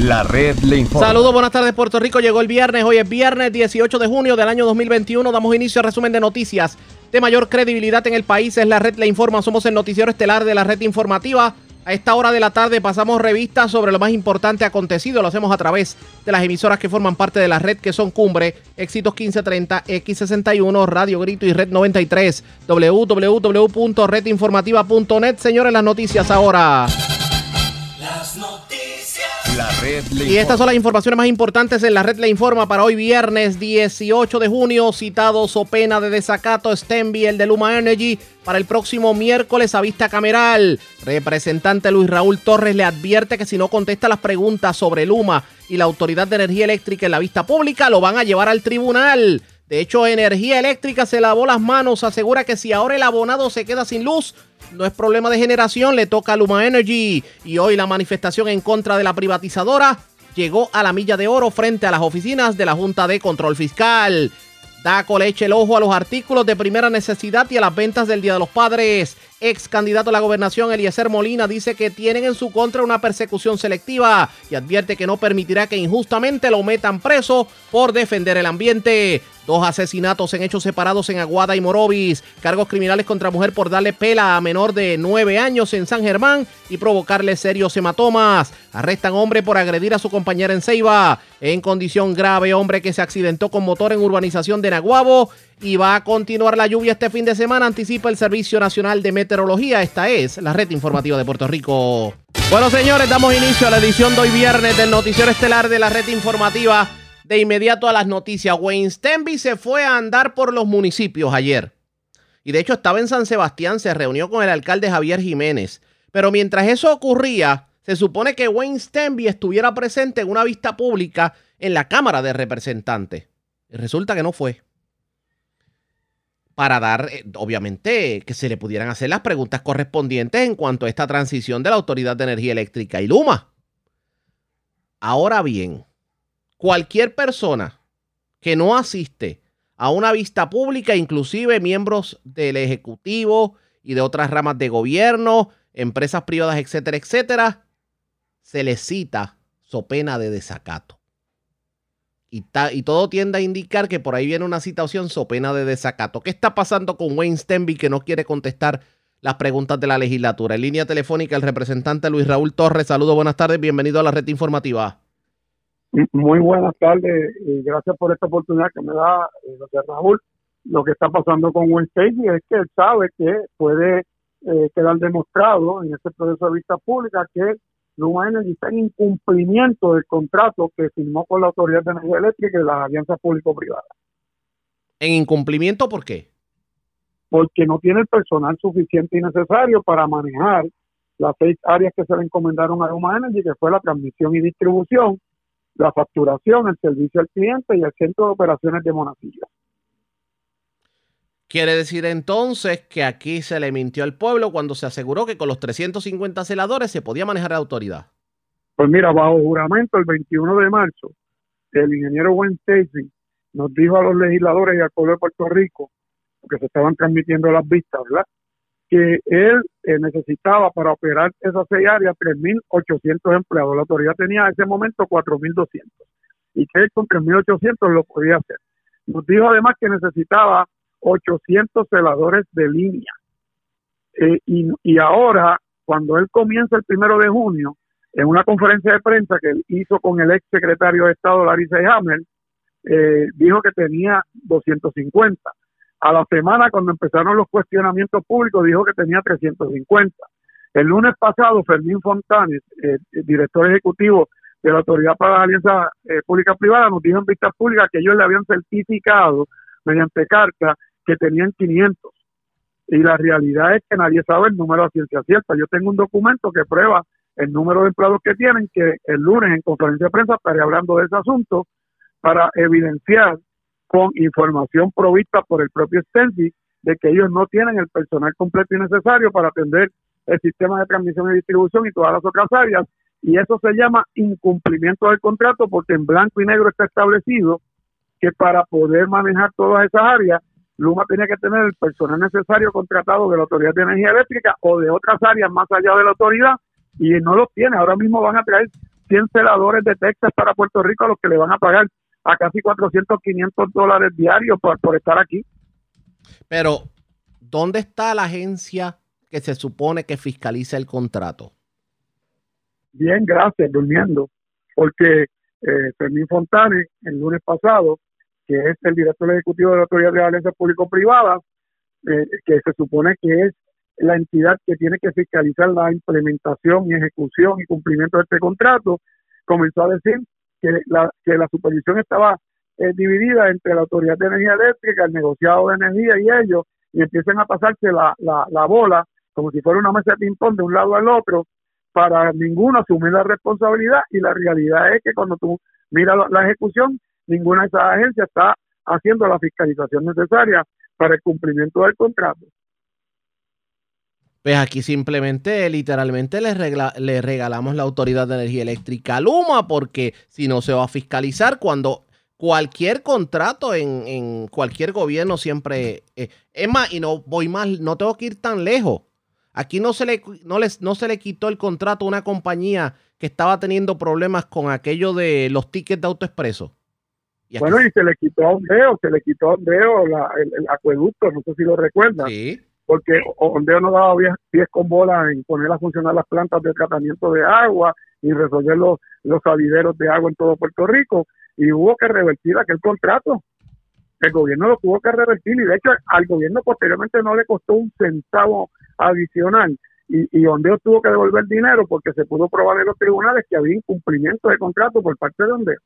La red le informa. Saludos, buenas tardes Puerto Rico. Llegó el viernes, hoy es viernes 18 de junio del año 2021. Damos inicio al resumen de noticias de mayor credibilidad en el país. Es la red le informa. Somos el noticiero estelar de la red informativa. A esta hora de la tarde pasamos revistas sobre lo más importante acontecido. Lo hacemos a través de las emisoras que forman parte de la red, que son Cumbre, Éxitos 1530, X61, Radio Grito y Red 93. www.redinformativa.net. Señores, las noticias ahora. Las noticias. La red le Y estas son las informaciones más importantes en la red Le Informa para hoy viernes 18 de junio. Citado so pena de desacato Stenby, el de Luma Energy, para el próximo miércoles a vista cameral. Representante Luis Raúl Torres le advierte que si no contesta las preguntas sobre Luma y la Autoridad de Energía Eléctrica en la vista pública, lo van a llevar al tribunal. De hecho, Energía Eléctrica se lavó las manos, asegura que si ahora el abonado se queda sin luz, no es problema de generación, le toca a Luma Energy. Y hoy la manifestación en contra de la privatizadora llegó a la milla de oro frente a las oficinas de la Junta de Control Fiscal. Daco le el ojo a los artículos de primera necesidad y a las ventas del Día de los Padres. Ex candidato a la gobernación Eliezer Molina dice que tienen en su contra una persecución selectiva y advierte que no permitirá que injustamente lo metan preso por defender el ambiente. Dos asesinatos en hechos separados en Aguada y Morovis. Cargos criminales contra mujer por darle pela a menor de 9 años en San Germán y provocarle serios hematomas. Arrestan hombre por agredir a su compañera en Ceiba. En condición grave, hombre que se accidentó con motor en urbanización de Naguabo. Y va a continuar la lluvia este fin de semana, anticipa el Servicio Nacional de Meteorología. Esta es la red informativa de Puerto Rico. Bueno, señores, damos inicio a la edición de hoy viernes del Noticiero Estelar de la red informativa. De inmediato a las noticias. Wayne Stenby se fue a andar por los municipios ayer. Y de hecho estaba en San Sebastián, se reunió con el alcalde Javier Jiménez. Pero mientras eso ocurría, se supone que Wayne Stenby estuviera presente en una vista pública en la Cámara de Representantes. Y resulta que no fue. Para dar, eh, obviamente, que se le pudieran hacer las preguntas correspondientes en cuanto a esta transición de la Autoridad de Energía Eléctrica y Luma. Ahora bien, cualquier persona que no asiste a una vista pública, inclusive miembros del Ejecutivo y de otras ramas de gobierno, empresas privadas, etcétera, etcétera, se les cita so pena de desacato. Y, todo tiende a indicar que por ahí viene una situación so pena de desacato. ¿Qué está pasando con Wayne Stenby que no quiere contestar las preguntas de la legislatura? En línea telefónica, el representante Luis Raúl Torres. Saludos, buenas tardes, bienvenido a la red informativa. Muy buenas tardes y gracias por esta oportunidad que me da eh, Raúl. Lo que está pasando con Wednesday es que él sabe que puede eh, quedar demostrado en este proceso de vista pública que Luma Energy está en incumplimiento del contrato que firmó con la Autoridad de Energía Eléctrica y las alianzas público-privadas, En incumplimiento, ¿por qué? porque no tiene el personal suficiente y necesario para manejar las seis áreas que se le encomendaron a Luma Energy, que fue la transmisión y distribución, la facturación, el servicio al cliente y el centro de operaciones de Monacillo. Quiere decir entonces que aquí se le mintió al pueblo cuando se aseguró que con los 350 celadores se podía manejar la autoridad. Pues mira, bajo juramento, el 21 de marzo, el ingeniero Wayne Stacy nos dijo a los legisladores y al pueblo de Puerto Rico, porque se estaban transmitiendo las vistas, ¿verdad? Que él eh, necesitaba para operar esas seis áreas 3.800 empleados. La autoridad tenía en ese momento 4.200 y que él con 3.800 lo podía hacer. Nos dijo además que necesitaba 800 celadores de línea. Eh, y, ahora, cuando él comienza el primero de junio, en una conferencia de prensa que hizo con el ex secretario de Estado Larry Hammer, eh, dijo que tenía 250. A la semana, cuando empezaron los cuestionamientos públicos, dijo que tenía 350. El lunes pasado, Fermín Fontanes, eh, director ejecutivo de la Autoridad para la Alianza eh, Pública Privada, nos dijo en vistas públicas que ellos le habían certificado mediante carta que tenían 500. Y la realidad es que nadie sabe el número a ciencia cierta. Yo tengo un documento que prueba el número de empleados que tienen, que el lunes en conferencia de prensa estaré hablando de ese asunto para evidenciar con información provista por el propio Stensi de que ellos no tienen el personal completo y necesario para atender el sistema de transmisión y distribución y todas las otras áreas. Y eso se llama incumplimiento del contrato porque en blanco y negro está establecido que para poder manejar todas esas áreas, Luma tenía que tener el personal necesario contratado de la Autoridad de Energía Eléctrica o de otras áreas más allá de la autoridad y no los tiene. Ahora mismo van a traer 100 celadores de Texas para Puerto Rico a los que le van a pagar a casi 400, 500 dólares diarios por, por estar aquí. Pero, ¿dónde está la agencia que se supone que fiscaliza el contrato? Bien, gracias, durmiendo. Porque eh, Fermín Fontane, el lunes pasado, que es el director ejecutivo de la Autoridad de Alianzas Público-Privadas, eh, que se supone que es la entidad que tiene que fiscalizar la implementación y ejecución y cumplimiento de este contrato, comenzó a decir que la, que la supervisión estaba eh, dividida entre la Autoridad de Energía Eléctrica, el negociado de energía y ellos, y empiezan a pasarse la, la, la bola como si fuera una mesa de ping-pong de un lado al otro, para ninguno asumir la responsabilidad y la realidad es que cuando tú miras la, la ejecución, ninguna de esas agencias está haciendo la fiscalización necesaria para el cumplimiento del contrato. Pues aquí simplemente, literalmente, le, regalamos la Autoridad de Energía Eléctrica a Luma, porque si no se va a fiscalizar cuando cualquier contrato en, en cualquier gobierno siempre... eh, es más, y no voy más, no tengo que ir tan lejos. Aquí no se le, no les, no se le quitó el contrato a una compañía que estaba teniendo problemas con aquello de los tickets de autoexpreso. Y Bueno, y se le quitó a Ondeo, se le quitó a Ondeo la- el, el acueducto, no sé si lo recuerdan, sí. porque Ondeo no daba pies, con bola en poner a funcionar las plantas de tratamiento de agua y resolver los, los salideros de agua en todo Puerto Rico, y hubo que revertir aquel contrato. El gobierno lo tuvo que revertir, y de hecho al gobierno posteriormente no le costó un centavo adicional. Y, y Ondeo tuvo que devolver dinero porque se pudo probar en los tribunales que había incumplimiento de contrato por parte de Ondeo.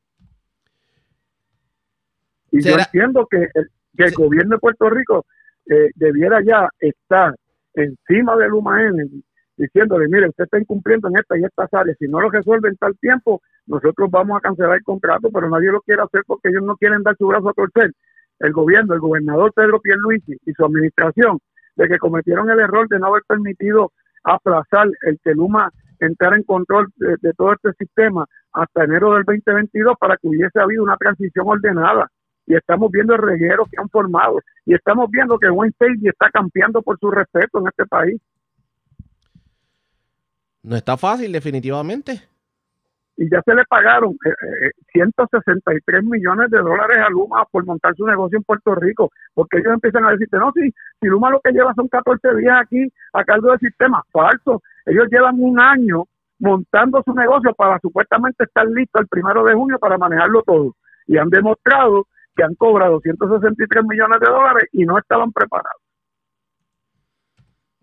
Y yo ¿Será- entiendo que el, que el gobierno de Puerto Rico eh, debiera ya estar encima de Luma Energy diciéndole, mire, usted está incumpliendo en esta y estas áreas, si no lo resuelve en tal tiempo, nosotros vamos a cancelar el contrato, pero nadie lo quiere hacer porque ellos no quieren dar su brazo a torcer. El gobierno, el gobernador Pedro Pierluisi y su administración, de que cometieron el error de no haber permitido aplazar el que Luma entrara en control de, de todo este sistema hasta enero del 2022 para que hubiese habido una transición ordenada. Y estamos viendo el reguero que han formado. Y estamos viendo que Wayne Stacy está campeando por su respeto en este país. No está fácil, definitivamente. y ya se le pagaron eh, eh, 163 millones de dólares a Luma por montar su negocio en Puerto Rico, porque ellos empiezan a decirte, no, si, si Luma lo que lleva son 14 días aquí a cargo del sistema, falso, ellos llevan un año montando su negocio para supuestamente estar listo el primero de junio para manejarlo todo, y han demostrado que han cobrado 163 millones de dólares y no estaban preparados.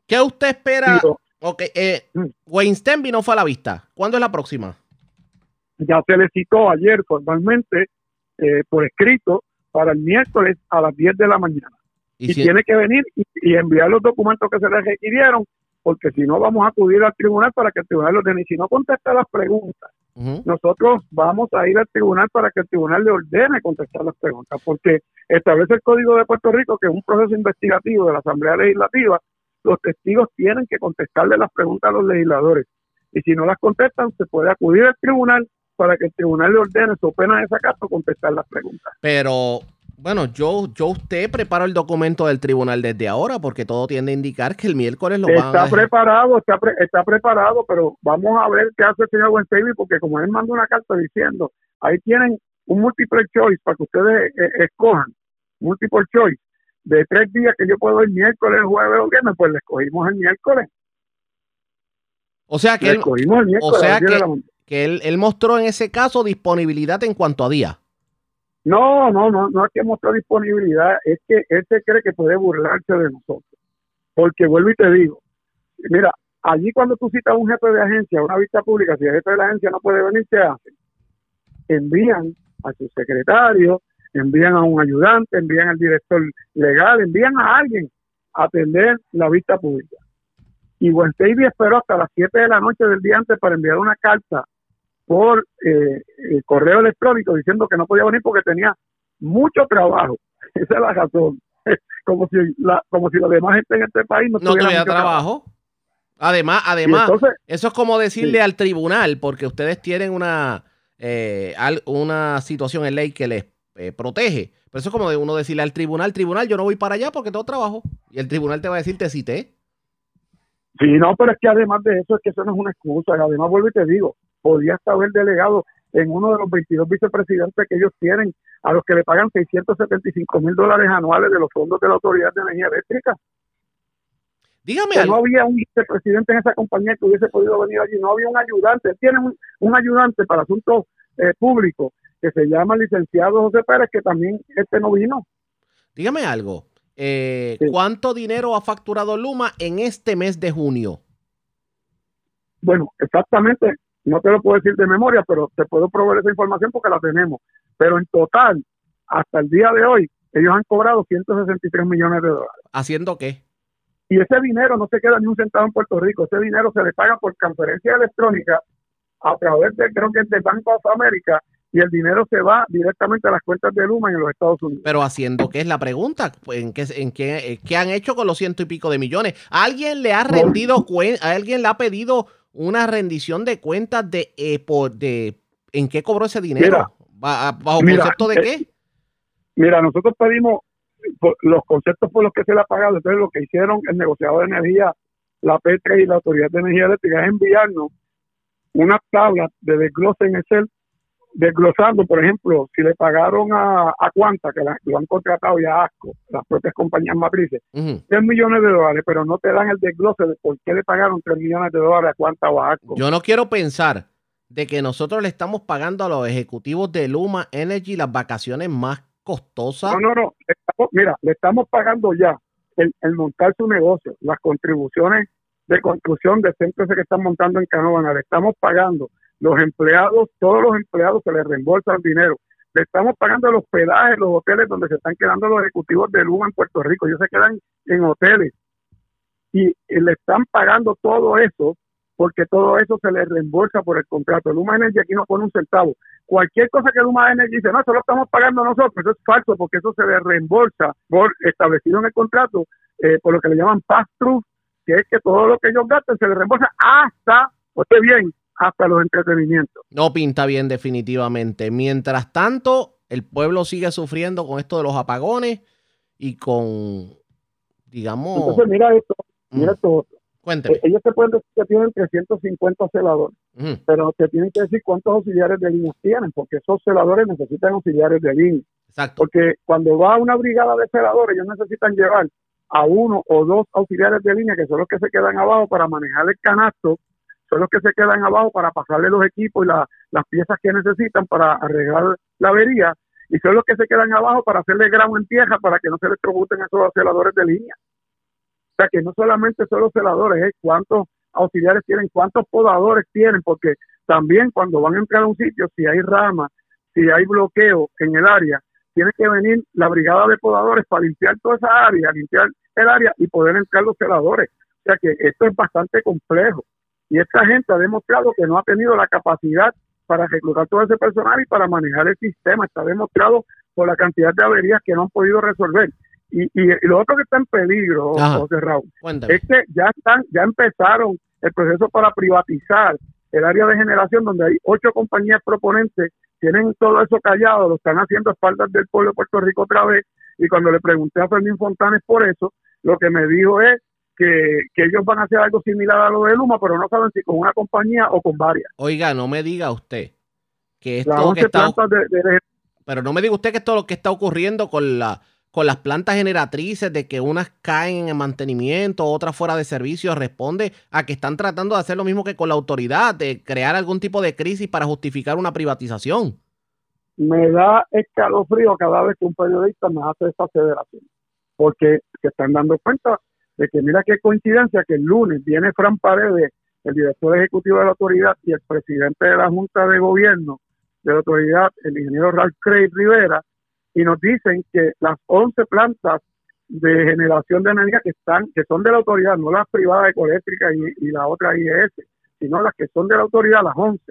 ¿Qué usted espera? Y lo- Ok, eh, Mm. Wayne Stenby no fue a la vista. ¿Cuándo es la próxima? ya se le citó ayer formalmente eh, por escrito para el miércoles a las 10 de la mañana. y si- tiene que venir y, y enviar los documentos que se le requirieron, porque si no vamos a acudir al tribunal para que el tribunal los ordene. Y si no contesta las preguntas, Nosotros vamos a ir al tribunal para que el tribunal le ordene contestar las preguntas, porque establece el Código de Puerto Rico que es un proceso investigativo de la Asamblea Legislativa, los testigos tienen que contestarle las preguntas a los legisladores. Y si no las contestan, se puede acudir al tribunal para que el tribunal le ordene, su pena de desacato, contestar las preguntas. Pero, bueno, yo, yo usted preparo el documento del tribunal desde ahora porque todo tiende a indicar que el miércoles lo van a Está dejar. preparado, está, pre- está preparado, pero vamos a ver qué hace el señor Wensteby, porque como él manda una carta diciendo, ahí tienen un multiple choice para que ustedes eh, escojan, multiple choice, de tres días que yo puedo ir miércoles, jueves o viernes, pues le escogimos el miércoles, O sea que él, miércoles. sea a las 10 de que- que él, él mostró en ese caso disponibilidad en cuanto a día. No, no, no, no es que mostró disponibilidad, es que él se cree que puede burlarse de nosotros. Porque vuelvo y te digo, mira, allí cuando tú citas a un jefe de agencia, una vista pública, si el jefe de la agencia no puede venir, ¿qué hacen? Envían a su secretario, envían a un ayudante, envían al director legal, envían a alguien a atender la vista pública. Y Wenstevie esperó hasta las 7 de la noche del día antes para enviar una carta por eh, eh, correo electrónico diciendo que no podía venir porque tenía mucho trabajo. Esa es la razón. como si la, como si la demás gente en este país no, No tuviera trabajo. Además, además, entonces, eso es como decirle Sí. al tribunal, porque ustedes tienen una, eh, al- una situación en ley que les eh, protege. Pero eso es como de uno decirle al tribunal, tribunal, yo no voy para allá porque tengo trabajo. Y el tribunal te va a decir, te cité. sí, no, pero es que además de eso, es que eso no es una excusa. Además, vuelvo y te digo, podía hasta haber delegado en uno de los 22 vicepresidentes que ellos tienen, a los que le pagan 675 mil dólares anuales de los fondos de la Autoridad de Energía Eléctrica. Dígame Que no había un vicepresidente en esa compañía que hubiese podido venir allí, no había un ayudante. Él tiene un, un ayudante para asuntos eh, públicos que se llama licenciado José Pérez, que también este no vino. Dígame algo. Eh, Sí. ¿Cuánto dinero ha facturado Luma en este mes de junio? Bueno, exactamente, no te lo puedo decir de memoria, pero te puedo proveer esa información porque la tenemos. Pero en total, hasta el día de hoy, ellos han cobrado 163 millones de dólares. ¿Haciendo qué? Y ese dinero no se queda ni un centavo en Puerto Rico, ese dinero se le paga por transferencia electrónica a través de, creo que es del Banco of America, y el dinero se va directamente a las cuentas de Luma en los Estados Unidos. Pero haciendo qué es la pregunta. ¿En qué, en qué, eh, qué han hecho con los ciento y pico de millones? ¿Alguien le ha rendido cuen- ¿Alguien le ha pedido una rendición de cuentas de, eh, por, de en qué cobró ese dinero? Mira, ¿Ba- ¿Bajo mira, concepto de eh, qué? Mira, nosotros pedimos por- los conceptos por los que se le ha pagado. Entonces, lo que hicieron el negociador de energía, la P3 y la Autoridad de Energía Eléctrica es enviarnos unas tablas de desglose en Excel, desglosando, por ejemplo, si le pagaron a, a Cuanta, que la- lo han contratado ya a ASCO, las propias compañías matrices, Ujú. 3 millones de dólares, pero no te dan el desglose de por qué le pagaron 3 millones de dólares a Cuanta o a ASCO. Yo no quiero pensar de que nosotros le estamos pagando a los ejecutivos de Luma Energy las vacaciones más costosas. No, no, no. Estamos- mira, le estamos pagando ya el, el montar su negocio, las contribuciones de construcción de centros que están montando en Canóvana, le estamos pagando los empleados, todos los empleados se les reembolsan dinero. Le estamos pagando los hospedajes, los hoteles donde se están quedando los ejecutivos de Luma en Puerto Rico. Ellos se quedan en hoteles y, le están pagando todo eso porque todo eso se les reembolsa por el contrato. Luma Energy aquí no pone un centavo cualquier cosa que Luma Energy dice, no, eso lo estamos pagando nosotros, eso es falso porque eso se le reembolsa por establecido en el contrato, eh, por lo que le llaman pass-through, que es que todo lo que ellos gastan se les reembolsa hasta, oye bien, hasta los entretenimientos. No pinta bien definitivamente. Mientras tanto, el pueblo sigue sufriendo con esto de los apagones y con, digamos... Entonces, mira esto, mira Mm, esto. otro. cuénteme. Eh, Ellos te pueden decir que tienen 350 celadores, pero te tienen que decir cuántos auxiliares de líneas tienen, porque esos celadores necesitan auxiliares de línea. Exacto. porque cuando va una brigada de celadores, ellos necesitan llevar a uno o dos auxiliares de línea, que son los que se quedan abajo para manejar el canasto, son los que se quedan abajo para pasarle los equipos y la- las piezas que necesitan para arreglar la avería, y son los que se quedan abajo para hacerle gramo en tierra para que no se electrocuten esos celadores de línea. O sea que no solamente son los celadores, es cuántos auxiliares tienen, cuántos podadores tienen, porque también cuando van a entrar a un sitio, si hay rama, si hay bloqueo en el área, tiene que venir la brigada de podadores para limpiar toda esa área, limpiar el área y poder entrar los celadores. O sea que esto es bastante complejo. Y esta gente ha demostrado que no ha tenido la capacidad para reclutar todo ese personal y para manejar el sistema. Está demostrado por la cantidad de averías que no han podido resolver. Y, y, y lo otro que está en peligro, Ajá. José Raúl, es que ya están, ya empezaron el proceso para privatizar el área de generación donde hay ocho compañías proponentes, tienen todo eso callado, lo están haciendo a espaldas del pueblo de Puerto Rico otra vez, y cuando le pregunté a Fermín Fontanes por eso, lo que me dijo es que, que ellos van a hacer algo similar a lo de Luma, pero no saben si con una compañía o con varias. Oiga, no me diga usted que esto que 11 está... plantas de, de- Pero no me diga usted que esto es lo que está ocurriendo con la con las plantas generatrices de que unas caen en mantenimiento, otras fuera de servicio, responde a que están tratando de hacer lo mismo que con la autoridad, de crear algún tipo de crisis para justificar una privatización. me da escalofrío cada vez que un periodista me hace esta federación, porque se están dando cuenta de que mira qué coincidencia que el lunes viene Fran Paredes, el director ejecutivo de la autoridad y el presidente de la Junta de Gobierno de la autoridad, el ingeniero Ralph Craig Rivera, y nos dicen que las 11 plantas de generación de energía que están, que son de la autoridad, no las privadas ecoeléctricas y, y la otra IES, sino las que son de la autoridad, las 11,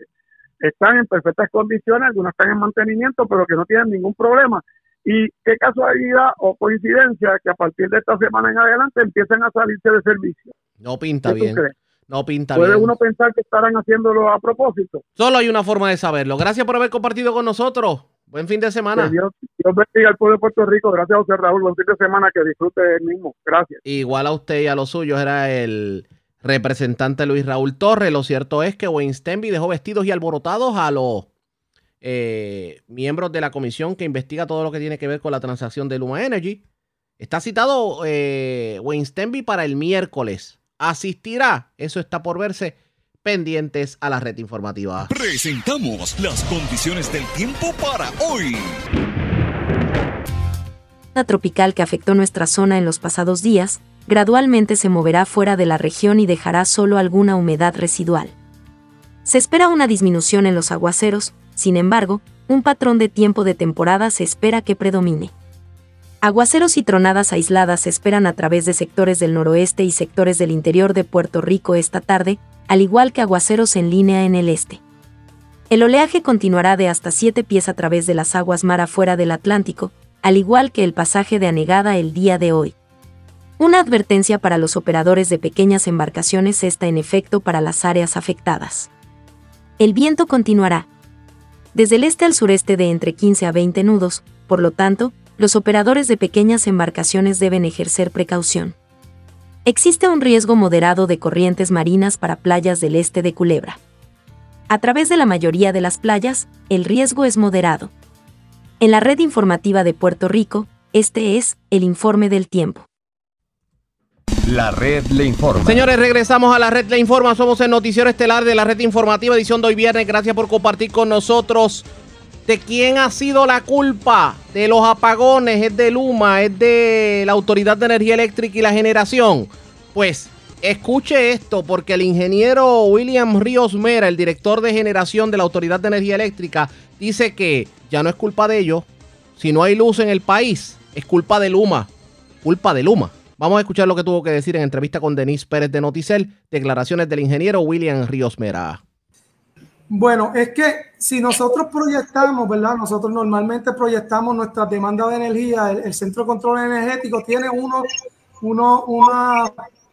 están en perfectas condiciones, algunas están en mantenimiento, pero que no tienen ningún problema. Y qué casualidad o coincidencia que a partir de esta semana en adelante empiecen a salirse de servicio. No pinta ¿Qué tú bien. crees? No pinta ¿Puede bien. uno pensar que estarán haciéndolo a propósito? Solo hay una forma de saberlo. Gracias por haber compartido con nosotros. Buen fin de semana. Que Dios, Dios bendiga al pueblo de Puerto Rico. Gracias, José Raúl. Buen fin de semana. Que disfrute el mismo. Gracias. Igual a usted y a los suyos era el representante Luis Raúl Torres. Lo cierto es que Wayne Stenby dejó vestidos y alborotados a los eh, miembros de la comisión que investiga todo lo que tiene que ver con la transacción de Luma Energy. Está citado eh, Wayne Stenby para el miércoles. ¿Asistirá? Eso está por verse. Pendientes a la red informativa. Presentamos las condiciones del tiempo para hoy. La tropical que afectó nuestra zona en los pasados días, gradualmente se moverá fuera de la región y dejará solo alguna humedad residual. Se espera una disminución en los aguaceros, sin embargo, un patrón de tiempo de temporada se espera que predomine. Aguaceros y tronadas aisladas se esperan a través de sectores del noroeste y sectores del interior de Puerto Rico esta tarde, al igual que aguaceros en línea en el este. El oleaje continuará de hasta 7 pies a través de las aguas mar afuera del Atlántico, al igual que el pasaje de anegada el día de hoy. Una advertencia para los operadores de pequeñas embarcaciones está en efecto para las áreas afectadas. El viento continuará desde el este al sureste de entre 15 a 20 nudos, por lo tanto, los operadores de pequeñas embarcaciones deben ejercer precaución. Existe un riesgo moderado de corrientes marinas para playas del este de Culebra. A través de la mayoría de las playas, el riesgo es moderado. En la red informativa de Puerto Rico, este es el informe del tiempo. La red le informa. Señores, regresamos a la red le informa. Somos el noticiero estelar de la red informativa, edición de hoy viernes. Gracias por compartir con nosotros. ¿De quién ha sido la culpa de los apagones? ¿Es de Luma? ¿Es de la Autoridad de Energía Eléctrica y la Generación? Pues escuche esto, porque el ingeniero William Ríos Mera, el director de generación de la Autoridad de Energía Eléctrica, dice que ya no es culpa de ellos. Si no hay luz en el país, es culpa de Luma. Culpa de Luma. Vamos a escuchar lo que tuvo que decir en entrevista con Denise Pérez de Noticel, declaraciones del ingeniero William Ríos Mera. Bueno, es que si nosotros proyectamos, ¿verdad? Nosotros normalmente proyectamos nuestra demanda de energía. El, Centro de Control Energético tiene uno, uno, unas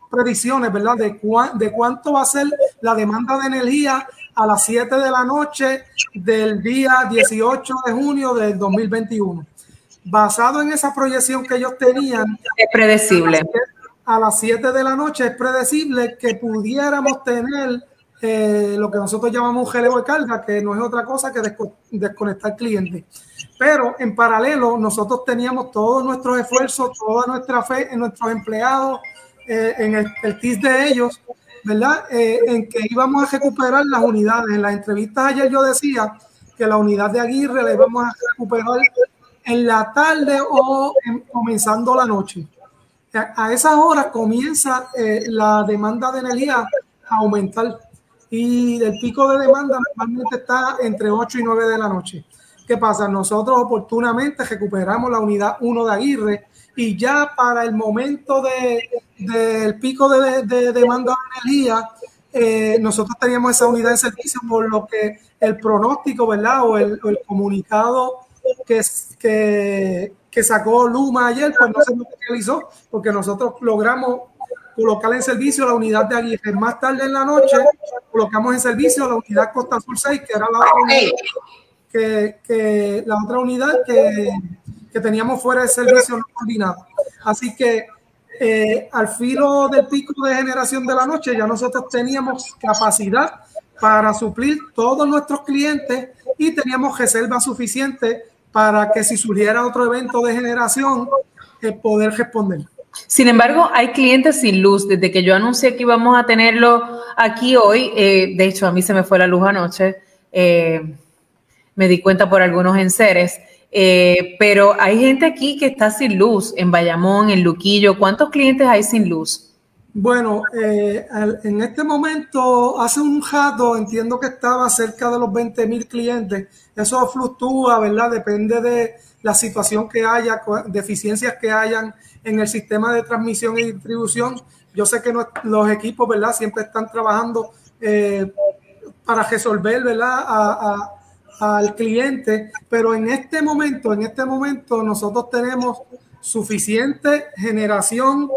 predicciones, ¿verdad? De, cuán, de cuánto va a ser la demanda de energía a las 7 de la noche del día 18 de junio del 2021. Basado en esa proyección que ellos tenían, es predecible. A las 7 de la noche es predecible que pudiéramos tener eh, lo que nosotros llamamos un geleo de carga, que no es otra cosa que desco desconectar clientes. Pero en paralelo, nosotros teníamos todos nuestros esfuerzos, toda nuestra fe en nuestros empleados, eh, en el, el TIS de ellos, ¿verdad? Eh, en que íbamos a recuperar las unidades. En las entrevistas ayer yo decía que la unidad de Aguirre la íbamos a recuperar en la tarde o en, comenzando la noche. A, esas horas comienza eh, la demanda de energía a aumentar y el pico de demanda normalmente está entre 8 y 9 de la noche. ¿Qué pasa? Nosotros oportunamente recuperamos la unidad 1 de Aguirre y ya para el momento del de, pico de, de, demanda de energía, eh, nosotros teníamos esa unidad en servicio por lo que el pronóstico, ¿verdad? O el, o el comunicado que, que, que, sacó Luma ayer, pues no se materializó, porque nosotros logramos colocar en servicio la unidad de Aguirre. Más tarde en la noche colocamos en servicio la unidad Costa Sur 6, que era la otra unidad que, que, la otra unidad que, que teníamos fuera de servicio no coordinado. Así que eh, al filo del pico de generación de la noche ya nosotros teníamos capacidad para suplir todos nuestros clientes y teníamos reserva suficiente para que si surgiera otro evento de generación, eh, poder responder. Sin embargo, hay clientes sin luz. Desde que yo anuncié que íbamos a tenerlo aquí hoy, eh, de hecho a mí se me fue la luz anoche, eh, me di cuenta por algunos enseres, eh, pero hay gente aquí que está sin luz, en Bayamón, en Luquillo. ¿Cuántos clientes hay sin luz? Bueno, eh, en este momento, hace un rato, entiendo que estaba cerca de los 20 mil clientes. Eso fluctúa, ¿verdad? Depende de la situación que haya, deficiencias que hayan en el sistema de transmisión y distribución. Yo sé que los equipos, ¿verdad? Siempre están trabajando eh, para resolver, ¿verdad? A, al cliente, pero en este momento, en este momento, nosotros tenemos suficiente generación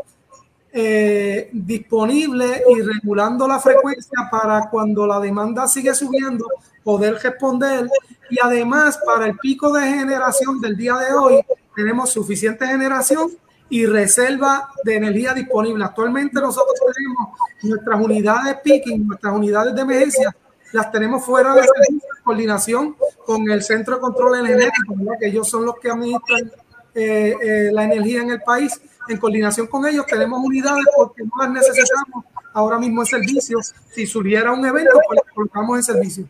eh, disponible y regulando la frecuencia para cuando la demanda sigue subiendo, poder responder. Y además, para el pico de generación del día de hoy, tenemos suficiente generación y reserva de energía disponible. Actualmente nosotros tenemos nuestras unidades picking, nuestras unidades de emergencia, las tenemos fuera de coordinación con el Centro de Control Energético, que ellos son los que administran eh, eh, la energía en el país. En coordinación con ellos tenemos unidades porque no las necesitamos ahora mismo en servicio. Si surgiera un evento, pues las colocamos en servicio.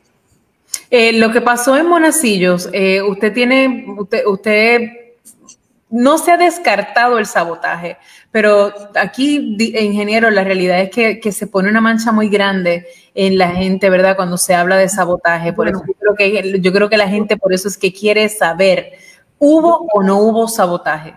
Eh, lo que pasó en Monacillos, eh, usted tiene, usted, usted no se ha descartado el sabotaje, pero aquí, ingeniero, la realidad es que, que se pone una mancha muy grande en la gente, ¿verdad? Cuando se habla de sabotaje. Por Bueno. eso yo creo, que, yo creo que la gente por eso es que quiere saber, ¿hubo o no hubo sabotaje?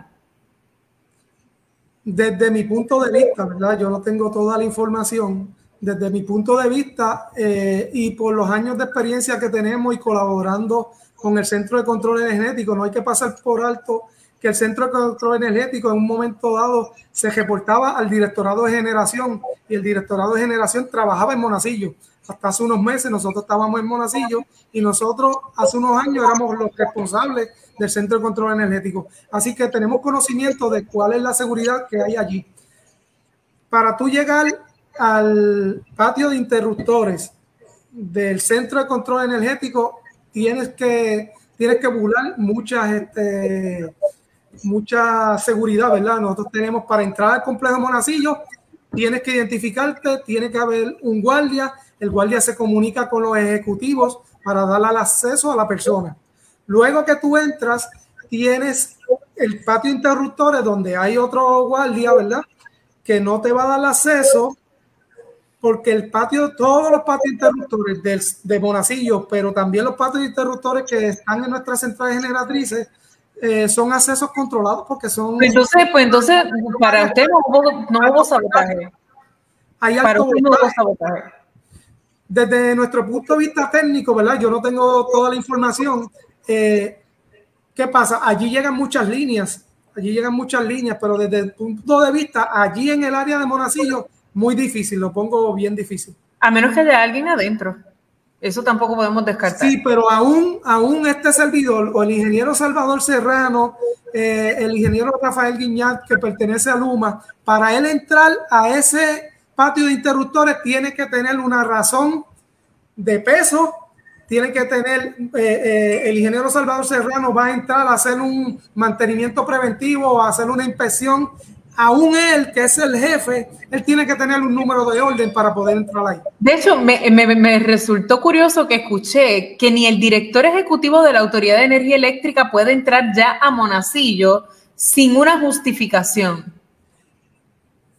Desde mi punto de vista, ¿verdad? Yo no tengo toda la información. Desde mi punto de vista eh, y por los años de experiencia que tenemos y colaborando con el Centro de Control Energético, no hay que pasar por alto que el Centro de Control Energético en un momento dado se reportaba al Directorado de Generación y el Directorado de Generación trabajaba en Monacillo. Hasta hace unos meses nosotros estábamos en Monacillo y nosotros hace unos años éramos los responsables del Centro de Control Energético. Así que tenemos conocimiento de cuál es la seguridad que hay allí. Para tú llegar al patio de interruptores del Centro de Control Energético, tienes que, tienes que burlar muchas, este, mucha seguridad, ¿verdad? Nosotros tenemos para entrar al complejo Monacillo, tienes que identificarte, tiene que haber un guardia, el guardia se comunica con los ejecutivos para darle el acceso a la persona. Luego que tú entras, tienes el patio interruptores donde hay otro guardia, ¿verdad? Que no te va a dar acceso porque el patio, todos los patios interruptores del, de Monacillo, pero también los patios interruptores que están en nuestras centrales generatrices, eh, son accesos controlados porque son... Pues entonces, pues entonces, para usted no hubo, no hubo sabotaje. Hay Para usted no hubo sabotaje. Desde nuestro punto de vista técnico, ¿verdad? Yo no tengo toda la información. Eh, ¿Qué pasa? Allí llegan muchas líneas, allí llegan muchas líneas, pero desde el punto de vista, allí en el área de Monacillo, muy difícil, lo pongo bien difícil. A menos que haya alguien adentro. Eso tampoco podemos descartar. Sí, pero aún, aún este servidor o el ingeniero Salvador Serrano, eh, el ingeniero Rafael Guiñat, que pertenece a Luma, para él entrar a ese patio de interruptores tiene que tener una razón de peso, tiene que tener, eh, eh, el ingeniero Salvador Serrano va a entrar a hacer un mantenimiento preventivo, a hacer una inspección. Aún él, que es el jefe, él tiene que tener un número de orden para poder entrar ahí. De hecho, me, me- me resultó curioso que escuché que ni el director ejecutivo de la Autoridad de Energía Eléctrica puede entrar ya a Monacillo sin una justificación.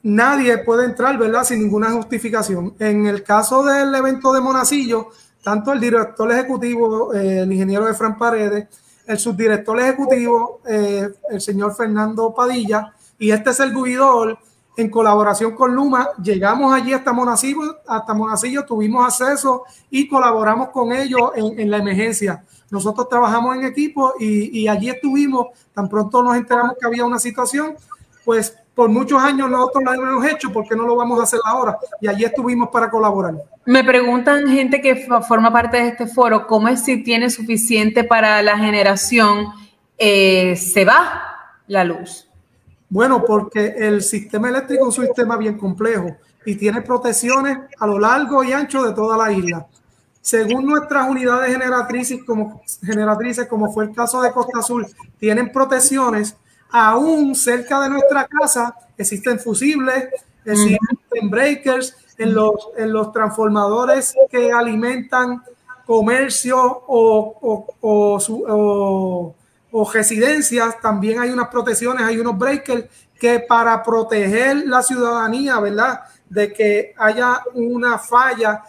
Nadie puede entrar, ¿verdad? Sin ninguna justificación. En el caso del evento de Monacillo, tanto el director ejecutivo, eh, el ingeniero de Fran Paredes, el subdirector ejecutivo, eh, el señor Fernando Padilla, y este servidor, en colaboración con Luma, llegamos allí hasta Monacillo, hasta Monacillo tuvimos acceso y colaboramos con ellos en, la emergencia. Nosotros trabajamos en equipo y, y allí estuvimos, tan pronto nos enteramos que había una situación, pues por muchos años nosotros lo hemos hecho, ¿por qué no lo vamos a hacer ahora? Y allí estuvimos para colaborar. Me preguntan gente que forma parte de este foro, ¿cómo es si tiene suficiente para la generación? eh, se va la luz. Bueno, porque el sistema eléctrico es un sistema bien complejo y tiene protecciones a lo largo y ancho de toda la isla. Según nuestras unidades generatrices, como, generatrices, como fue el caso de Costa Azul, tienen protecciones. Aún cerca de nuestra casa existen fusibles, existen breakers en los, en los transformadores que alimentan comercio o, o, o o residencias, también hay unas protecciones, hay unos breakers que para proteger la ciudadanía, ¿verdad? De que haya una falla,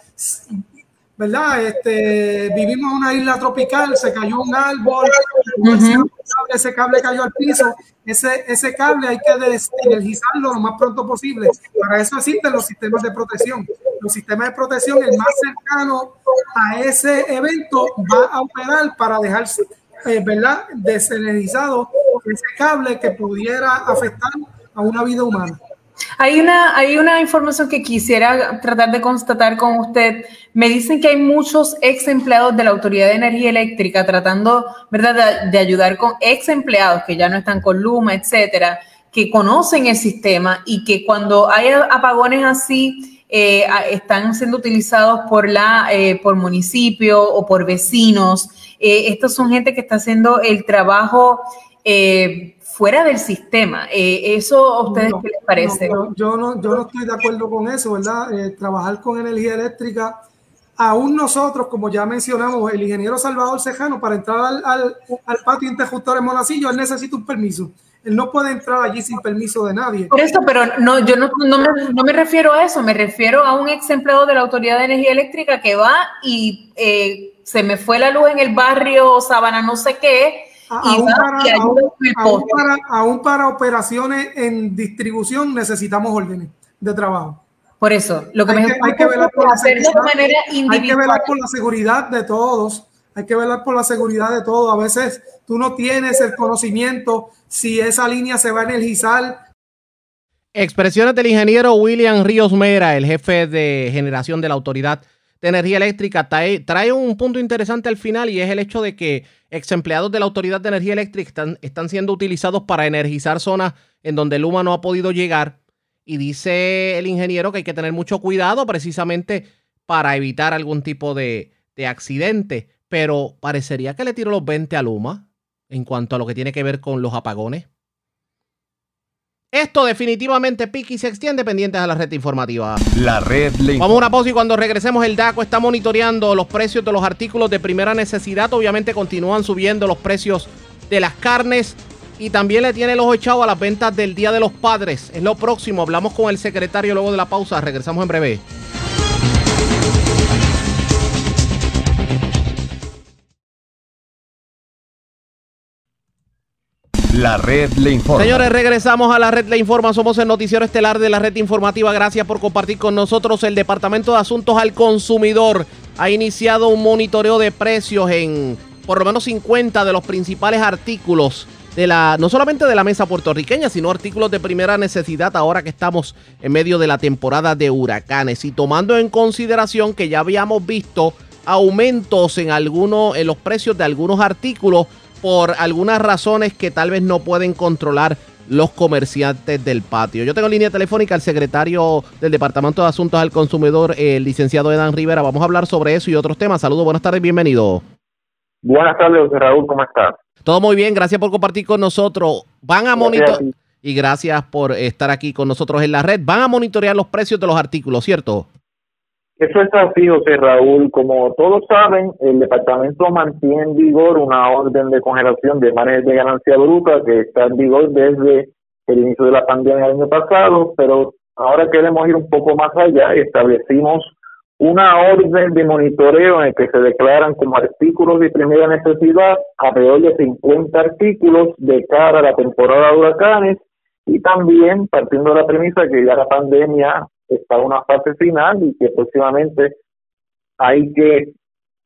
¿verdad? Este, vivimos en una isla tropical, se cayó un árbol, ese, cable, ese cable cayó al piso, ese, ese cable hay que desenergizarlo lo más pronto posible. Para eso existen los sistemas de protección. Los sistemas de protección, el más cercano a ese evento va a operar para dejarse eh, ¿verdad? Desenergizado ese cable que pudiera afectar a una vida humana. Hay una, hay una información que quisiera tratar de constatar con usted. Me dicen que hay muchos ex empleados de la Autoridad de Energía Eléctrica tratando, ¿verdad?, de, ayudar con ex empleados que ya no están con Luma, etcétera, que conocen el sistema y que cuando hay apagones así eh, están siendo utilizados por la eh, por municipio o por vecinos. Eh, estos son gente que está haciendo el trabajo fuera del sistema. ¿Eso a ustedes qué les parece? yo, no, yo no estoy de acuerdo con eso, ¿verdad? trabajar con energía eléctrica aún nosotros, como ya mencionamos, el ingeniero Salvador Cejano, para entrar al, al, al patio interruptor en Monacillo, él necesita un permiso. Él no puede entrar allí sin permiso de nadie. Por eso, pero no, yo no, no, me, no me refiero a eso, me refiero a un ex empleado de la Autoridad de Energía Eléctrica que va y eh, se me fue la luz en el barrio Sabana no sé qué, aún, para, aún, para, operaciones en distribución necesitamos órdenes de trabajo. Por eso, lo que hay me que, hay que velar por la seguridad, de manera Hay que velar por la seguridad de todos. Hay que velar por la seguridad de todos. A veces tú no tienes el conocimiento si esa línea se va a energizar. Expresiones del ingeniero William Ríos Mera, el jefe de generación de la Autoridad de Energía Eléctrica, trae, un punto interesante al final y es el hecho de que ex empleados de la Autoridad de Energía Eléctrica están, siendo utilizados para energizar zonas en donde el Luma no ha podido llegar. Y dice el ingeniero que hay que tener mucho cuidado precisamente para evitar algún tipo de, de accidente. Pero parecería que le tiró los 20 a Luma en cuanto a lo que tiene que ver con los apagones. Esto definitivamente pique y se extiende pendientes a la red informativa. La red Vamos a una pausa y cuando regresemos el DACO está monitoreando los precios de los artículos de primera necesidad. Obviamente continúan subiendo los precios de las carnes y también le tiene el ojo echado a las ventas del Día de los Padres. Es lo próximo. Hablamos con el secretario luego de la pausa. Regresamos en breve. La red le informa. Señores, regresamos a la red le informa. Somos el noticiero estelar de la red informativa. Gracias por compartir con nosotros. El Departamento de Asuntos al Consumidor ha iniciado un monitoreo de precios en por lo menos 50 de los principales artículos de la, no solamente de la mesa puertorriqueña, sino artículos de primera necesidad ahora que estamos en medio de la temporada de huracanes y tomando en consideración que ya habíamos visto aumentos en algunos, en los precios de algunos artículos por algunas razones que tal vez no pueden controlar los comerciantes del patio. Yo tengo en línea telefónica al secretario del Departamento de Asuntos al Consumidor, el licenciado Edan Rivera. Vamos a hablar sobre eso y otros temas. Saludos, buenas tardes, bienvenido. Buenas tardes, Raúl, ¿cómo estás? Todo muy bien, gracias por compartir con nosotros. Van a monitorear, y gracias por estar aquí con nosotros en la red, van a monitorear los precios de los artículos, ¿cierto? Eso es así, José Raúl. Como todos saben, el departamento mantiene en vigor una orden de congelación de márgenes de ganancia bruta que está en vigor desde el inicio de la pandemia el año pasado, pero ahora queremos ir un poco más allá y establecimos una orden de monitoreo en que se declaran como artículos de primera necesidad alrededor de 50 artículos de cara a la temporada de huracanes y también partiendo de la premisa que ya la pandemia está una fase final y que próximamente hay que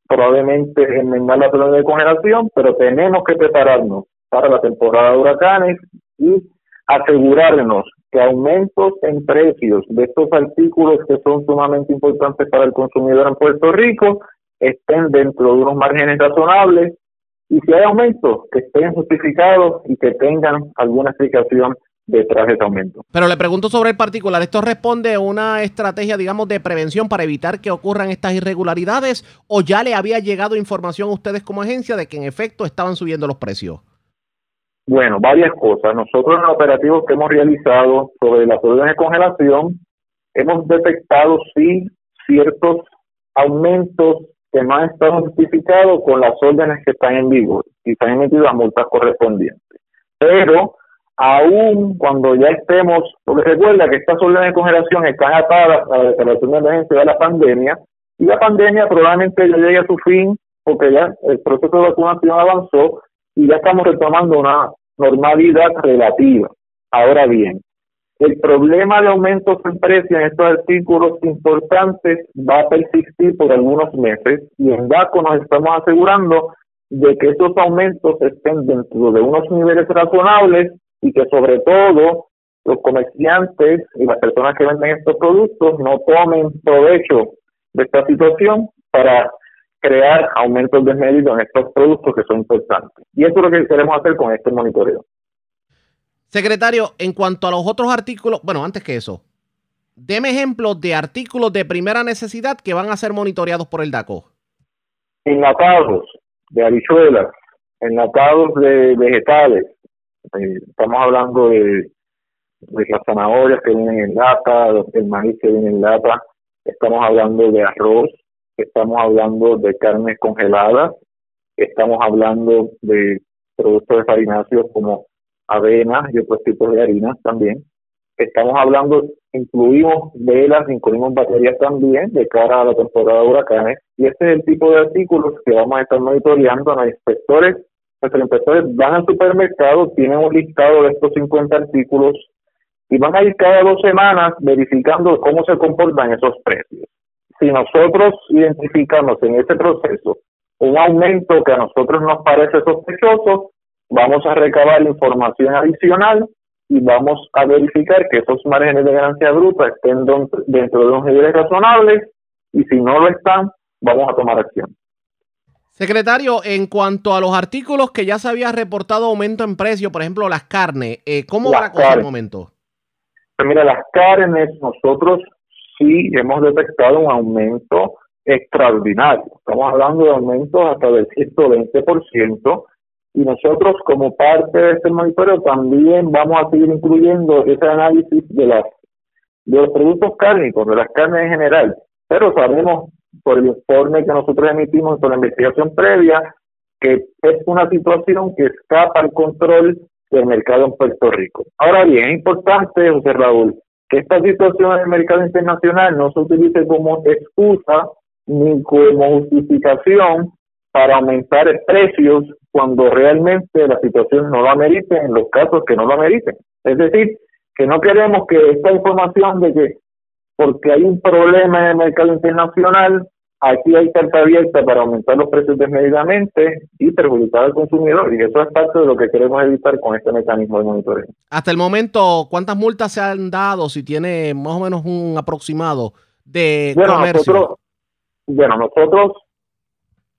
probablemente enmendar la zona de congelación, pero tenemos que prepararnos para la temporada de huracanes y asegurarnos que aumentos en precios de estos artículos que son sumamente importantes para el consumidor en Puerto Rico estén dentro de unos márgenes razonables y si hay aumentos que estén justificados y que tengan alguna explicación detrás de ese aumento. Pero le pregunto sobre el particular, ¿esto responde a una estrategia, digamos, de prevención para evitar que ocurran estas irregularidades o ya le había llegado información a ustedes como agencia de que en efecto estaban subiendo los precios? Bueno, varias cosas. Nosotros en los operativos que hemos realizado sobre las órdenes de congelación, hemos detectado sí ciertos aumentos que no han estado justificados con las órdenes que están en vigor y se han emitido las multas correspondientes. Pero aún cuando ya estemos, porque recuerda que estas órdenes de congelación están atadas a la declaración de emergencia de la pandemia y la pandemia probablemente ya llegue a su fin porque ya el proceso de vacunación avanzó y ya estamos retomando una normalidad relativa. Ahora bien, el problema de aumentos en precio en estos artículos importantes va a persistir por algunos meses y en DACO nos estamos asegurando de que esos aumentos estén dentro de unos niveles razonables y que sobre todo los comerciantes y las personas que venden estos productos no tomen provecho de esta situación para crear aumentos desmedidos en estos productos que son importantes. Y eso es lo que queremos hacer con este monitoreo. Secretario, en cuanto a los otros artículos, bueno, antes que eso, deme ejemplos de artículos de primera necesidad que van a ser monitoreados por el DACO. Enlatados de habichuelas, enlatados de vegetales. Eh, estamos hablando de, las zanahorias que vienen en lata, el maíz que viene en lata. Estamos hablando de arroz, estamos hablando de carnes congeladas, estamos hablando de productos de farináceos como avena y otros tipos de harinas también. Estamos hablando, incluimos velas, incluimos baterías también de cara a la temporada de huracanes. Y este es el tipo de artículos que vamos a estar monitoreando a los inspectores. Nuestros van al supermercado, tienen un listado de estos 50 artículos y van a ir cada dos semanas verificando cómo se comportan esos precios. Si nosotros identificamos en ese proceso un aumento que a nosotros nos parece sospechoso, vamos a recabar información adicional y vamos a verificar que esos márgenes de ganancia bruta estén dentro de unos niveles razonables y si no lo están, vamos a tomar acción. Secretario, en cuanto a los artículos que ya se había reportado aumento en precio, por ejemplo, las carnes, eh, ¿cómo va a coger el momento? Pues mira, las carnes, nosotros sí hemos detectado un aumento extraordinario. Estamos hablando de aumentos hasta del 120%, y nosotros como parte de este monitoreo también vamos a seguir incluyendo ese análisis de las de los productos cárnicos, de las carnes en general, pero sabemos por el informe que nosotros emitimos por la investigación previa que es una situación que escapa al control del mercado en Puerto Rico. Ahora bien, es importante, José Raúl, que esta situación en el mercado internacional no se utilice como excusa ni como justificación para aumentar precios cuando realmente la situación no lo amerite en los casos que no lo ameriten. Es decir, que no queremos que esta información de que porque hay un problema en el mercado internacional, aquí hay carta abierta para aumentar los precios desmedidamente y perjudicar al consumidor. Y eso es parte de lo que queremos evitar con este mecanismo de monitoreo. Hasta el momento, ¿cuántas multas se han dado? Si tiene más o menos un aproximado de bueno, comercio. Nosotros, bueno, nosotros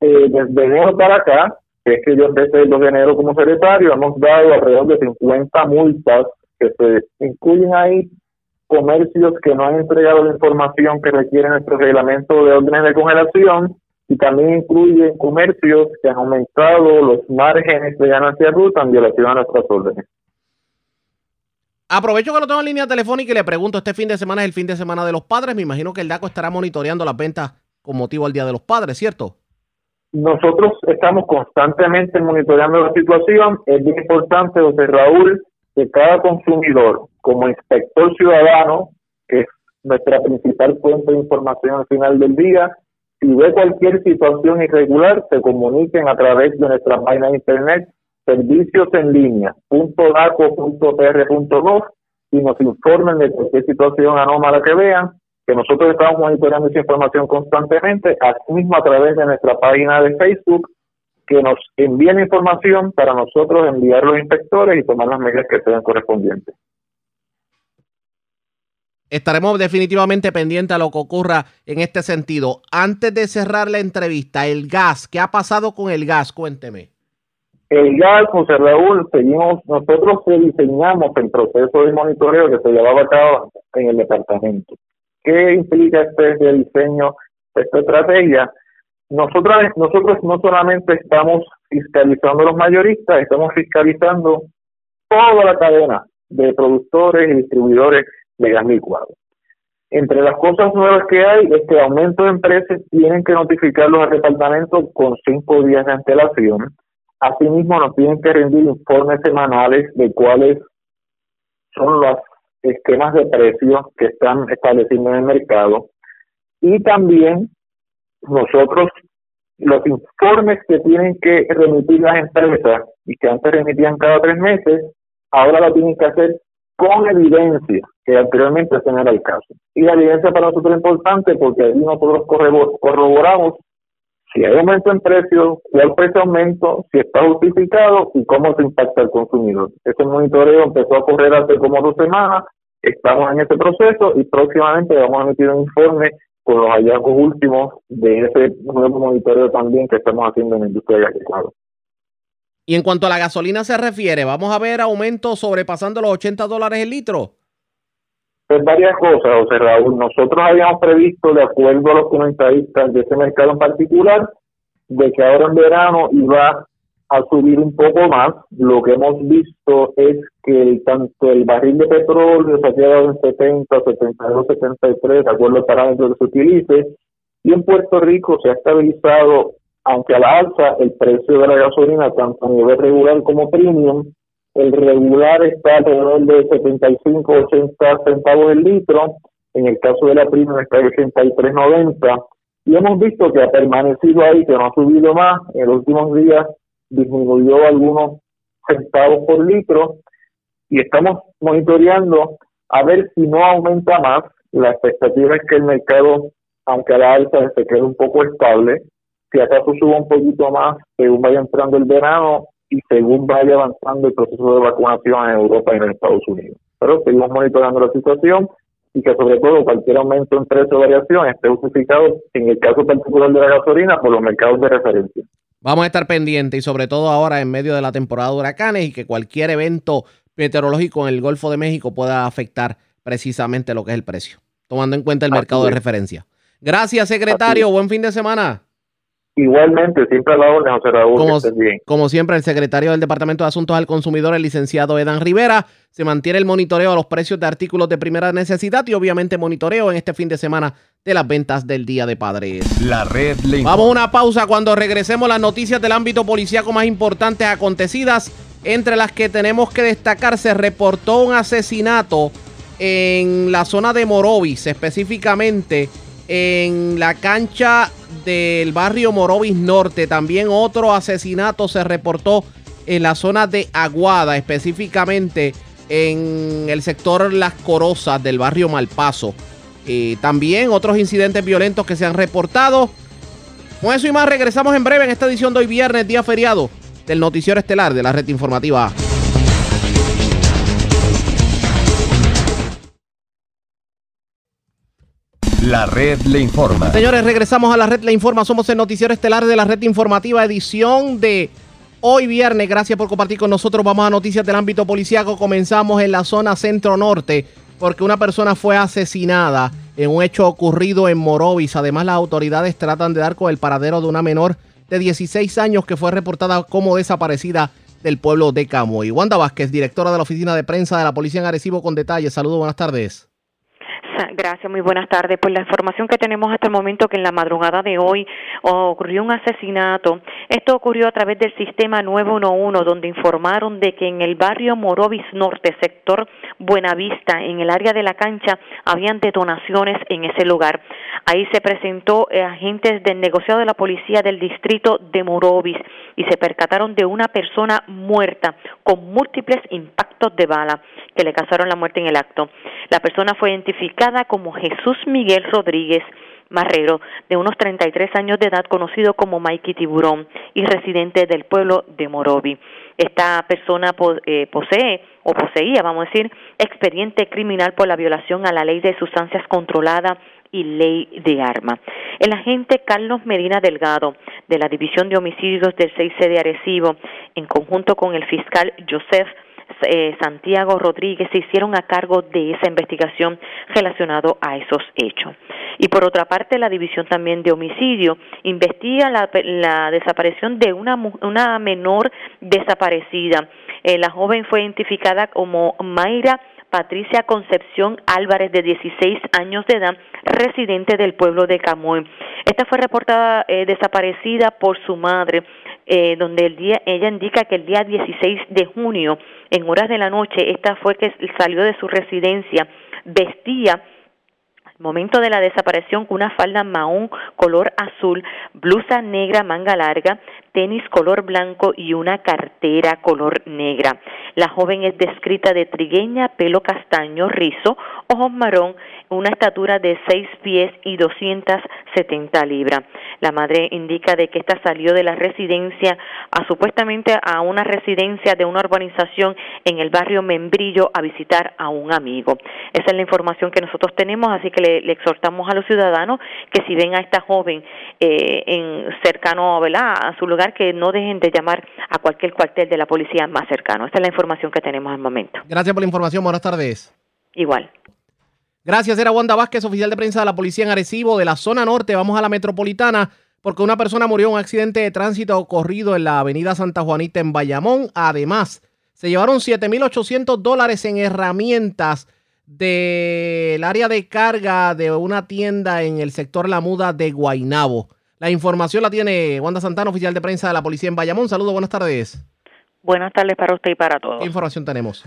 eh, desde enero para acá, que es que yo empecé el 2 de enero como secretario, hemos dado alrededor de 50 multas que se incluyen ahí comercios que no han entregado la información que requiere nuestro reglamento de órdenes de congelación y también incluyen comercios que han aumentado los márgenes de ganancia bruta en violación a nuestras órdenes. Aprovecho que lo tengo en línea telefónica y le pregunto, este fin de semana es el fin de semana de los padres, me imagino que el DACO estará monitoreando las ventas con motivo al Día de los Padres, ¿cierto? Nosotros estamos constantemente monitoreando la situación. Es bien importante, José Raúl, que cada consumidor, como inspector ciudadano, que es nuestra principal fuente de información al final del día, si ve cualquier situación irregular, se comuniquen a través de nuestra página de internet servicios en línea y nos informen de cualquier situación anómala que vean que nosotros estamos monitoreando esa información constantemente, asimismo a través de nuestra página de Facebook, que nos envíen información para nosotros enviar los inspectores y tomar las medidas que sean correspondientes. Estaremos definitivamente pendientes a lo que ocurra en este sentido. Antes de cerrar la entrevista, el gas, ¿qué ha pasado con el gas? Cuénteme. El gas, José Raúl, seguimos, nosotros diseñamos el proceso de monitoreo que se llevaba a cabo en el departamento. ¿Qué implica este diseño, esta estrategia? Nosotros, nosotros no solamente estamos fiscalizando los mayoristas, estamos fiscalizando toda la cadena de productores y distribuidores de gas licuado. Entre las cosas nuevas que hay es que aumento de empresas tienen que notificarlos al departamento con cinco días de antelación. Asimismo, nos tienen que rendir informes semanales de cuáles son las esquemas de precios que están estableciendo en el mercado y también nosotros los informes que tienen que remitir las empresas y que antes remitían cada tres meses, ahora lo tienen que hacer con evidencia, que anteriormente ese no era el caso. Y la evidencia para nosotros es importante porque ahí nosotros corroboramos si hay aumento en precios, cuál ese aumento, si está justificado y cómo se impacta al consumidor. Ese monitoreo empezó a correr hace como dos semanas Estamos en este proceso y próximamente vamos a emitir un informe con los hallazgos últimos de ese nuevo monitoreo también que estamos haciendo en la industria de Y en cuanto a la gasolina se refiere, ¿vamos a ver aumentos sobrepasando los 80 dólares el litro? Pues varias cosas, José Raúl. Nosotros habíamos previsto, de acuerdo a los comentaristas de ese mercado en particular, de que ahora en verano iba a subir un poco más. Lo que hemos visto es que el, tanto el barril de petróleo se ha quedado en 70, 72, 73, de acuerdo al parámetro que se utilice, y en Puerto Rico se ha estabilizado, aunque a la alza, el precio de la gasolina, tanto a nivel regular como premium. El regular está alrededor de 75, 80 centavos el litro. En el caso de la premium está en 83.90. Y hemos visto que ha permanecido ahí, que no ha subido más. En los últimos días disminuyó algunos centavos por litro y estamos monitoreando a ver si no aumenta más. La expectativa es que el mercado, aunque a la alta se quede un poco estable, si acaso suba un poquito más según vaya entrando el verano y según vaya avanzando el proceso de vacunación en Europa y en Estados Unidos. Pero seguimos monitoreando la situación y que sobre todo cualquier aumento en precio o variación esté justificado en el caso particular de la gasolina por los mercados de referencia. Vamos a estar pendientes y sobre todo ahora en medio de la temporada de huracanes y que cualquier evento meteorológico en el Golfo de México pueda afectar precisamente lo que es el precio, tomando en cuenta el mercado de referencia. Gracias, secretario. Buen fin de semana. Igualmente, siempre a la orden, José Raúl. Como, que estés bien. como siempre, el secretario del Departamento de Asuntos al Consumidor, el licenciado Edan Rivera, se mantiene el monitoreo a los precios de artículos de primera necesidad y obviamente monitoreo en este fin de semana de las ventas del Día de Padres. La red le Vamos a una pausa cuando regresemos las noticias del ámbito policíaco más importantes acontecidas. Entre las que tenemos que destacar, se reportó un asesinato en la zona de Morovis, específicamente en la cancha del barrio Morovis Norte. También otro asesinato se reportó en la zona de Aguada, específicamente en el sector Las Corozas del barrio Malpaso. Eh, también otros incidentes violentos que se han reportado. Con eso y más regresamos en breve en esta edición de hoy viernes, día feriado del noticiero estelar de la red informativa. La red le informa. Señores, regresamos a la red Le Informa. Somos el noticiero estelar de la red informativa, edición de hoy viernes. Gracias por compartir con nosotros. Vamos a noticias del ámbito policiaco. Comenzamos en la zona centro-norte porque una persona fue asesinada en un hecho ocurrido en Morovis. Además, las autoridades tratan de dar con el paradero de una menor de 16 años que fue reportada como desaparecida del pueblo de Camuy. Wanda Vázquez, directora de la oficina de prensa de la policía en Arecibo, con detalles. Saludos, buenas tardes. Gracias, muy buenas tardes. Pues la información que tenemos hasta el momento que en la madrugada de hoy ocurrió un asesinato. Esto ocurrió a través del sistema 911, donde informaron de que en el barrio Morovis Norte, sector Buenavista, en el área de la cancha, habían detonaciones en ese lugar. Ahí se presentó eh, agentes del negociado de la policía del distrito de Morovis y se percataron de una persona muerta con múltiples impactos de bala que le causaron la muerte en el acto. La persona fue identificada como Jesús Miguel Rodríguez Marrero, de unos 33 años de edad, conocido como Mikey Tiburón y residente del pueblo de Morovi. Esta persona eh, posee o poseía, vamos a decir, expediente criminal por la violación a la ley de sustancias controladas y ley de arma. El agente Carlos Medina Delgado, de la División de Homicidios del 6C de Arecibo, en conjunto con el fiscal Joseph eh, Santiago Rodríguez se hicieron a cargo de esa investigación relacionado a esos hechos. Y por otra parte, la División también de Homicidio investiga la, la desaparición de una, una menor desaparecida. Eh, la joven fue identificada como Mayra Patricia Concepción Álvarez, de 16 años de edad, residente del pueblo de Camoy. Esta fue reportada eh, desaparecida por su madre, eh, donde el día, ella indica que el día 16 de junio, en horas de la noche, esta fue que salió de su residencia, vestía momento de la desaparición una falda maón color azul, blusa negra manga larga, tenis color blanco y una cartera color negra. La joven es descrita de trigueña, pelo castaño, rizo, ojos marrón, una estatura de 6 pies y 270 libras. La madre indica de que esta salió de la residencia a supuestamente a una residencia de una urbanización en el barrio Membrillo a visitar a un amigo. Esa es la información que nosotros tenemos, así que le, exhortamos a los ciudadanos que si ven a esta joven eh, en cercano ¿verdad? a su lugar recordar que no dejen de llamar a cualquier cuartel de la policía más cercano. Esta es la información que tenemos al momento. Gracias por la información. Buenas tardes. Igual. Gracias, era Wanda Vázquez, oficial de prensa de la policía en Arecibo, de la zona norte. Vamos a la metropolitana porque una persona murió en un accidente de tránsito ocurrido en la avenida Santa Juanita en Bayamón. Además, se llevaron 7.800 dólares en herramientas del área de carga de una tienda en el sector La Muda de Guainabo. La información la tiene Wanda Santana, oficial de prensa de la policía en Bayamón. Saludos, buenas tardes. Buenas tardes para usted y para todos. ¿Qué información tenemos?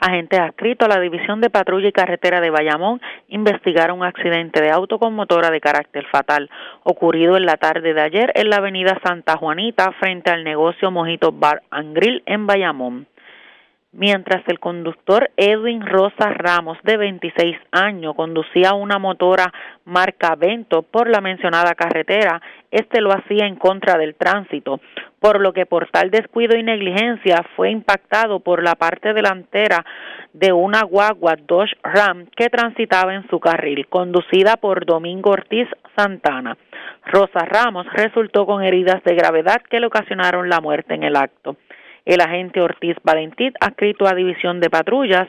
Agentes adscritos a la División de Patrulla y Carretera de Bayamón investigaron un accidente de auto con motora de carácter fatal ocurrido en la tarde de ayer en la avenida Santa Juanita frente al negocio Mojito Bar and Grill en Bayamón mientras el conductor Edwin Rosa Ramos, de 26 años, conducía una motora marca Vento por la mencionada carretera, este lo hacía en contra del tránsito, por lo que por tal descuido y negligencia fue impactado por la parte delantera de una guagua Dodge Ram que transitaba en su carril, conducida por Domingo Ortiz Santana. Rosa Ramos resultó con heridas de gravedad que le ocasionaron la muerte en el acto. El agente Ortiz Valentín, adscrito a División de Patrullas,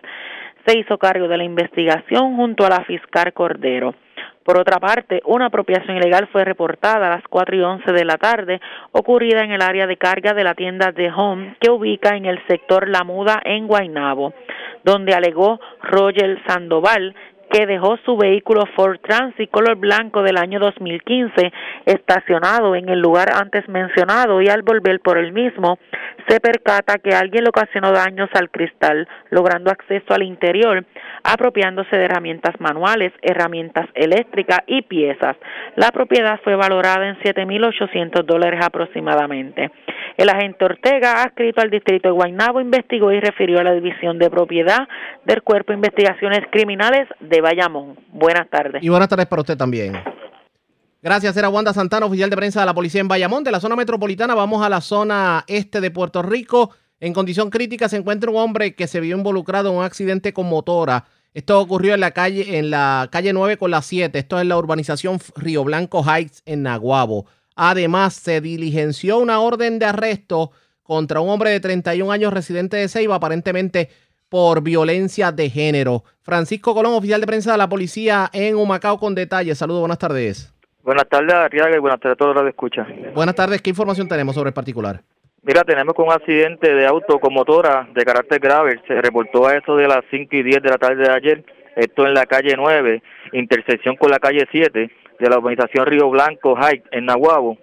se hizo cargo de la investigación junto a la fiscal Cordero. Por otra parte, una apropiación ilegal fue reportada a las 4 y 11 de la tarde, ocurrida en el área de carga de la tienda de Home, que ubica en el sector La Muda en Guaynabo, donde alegó Roger Sandoval que dejó su vehículo Ford Transit color blanco del año 2015 estacionado en el lugar antes mencionado y al volver por el mismo se percata que alguien le ocasionó daños al cristal, logrando acceso al interior, apropiándose de herramientas manuales, herramientas eléctricas y piezas. La propiedad fue valorada en 7.800 dólares aproximadamente. El agente Ortega, adscrito al distrito de Guaynabo, investigó y refirió a la división de propiedad del Cuerpo de Investigaciones Criminales de Bayamón. Buenas tardes. Y buenas tardes para usted también. Gracias, era Wanda Santana, oficial de prensa de la policía en Bayamón. De la zona metropolitana vamos a la zona este de Puerto Rico. En condición crítica se encuentra un hombre que se vio involucrado en un accidente con motora. Esto ocurrió en la calle, en la calle 9 con la 7. Esto es la urbanización Río Blanco Heights en Naguabo. Además, se diligenció una orden de arresto contra un hombre de 31 años residente de Ceiba, aparentemente por violencia de género. Francisco Colón, oficial de prensa de la policía en Humacao, con detalles. Saludos, buenas tardes. Buenas tardes, Arriaga, y buenas tardes a todos los que escuchan. Buenas tardes, ¿qué información tenemos sobre el particular? Mira, tenemos un accidente de auto con motora de carácter grave. Se reportó a eso de las 5 y 10 de la tarde de ayer. Esto en la calle 9, intersección con la calle 7 de la urbanización Río Blanco Heights en Nahuabo.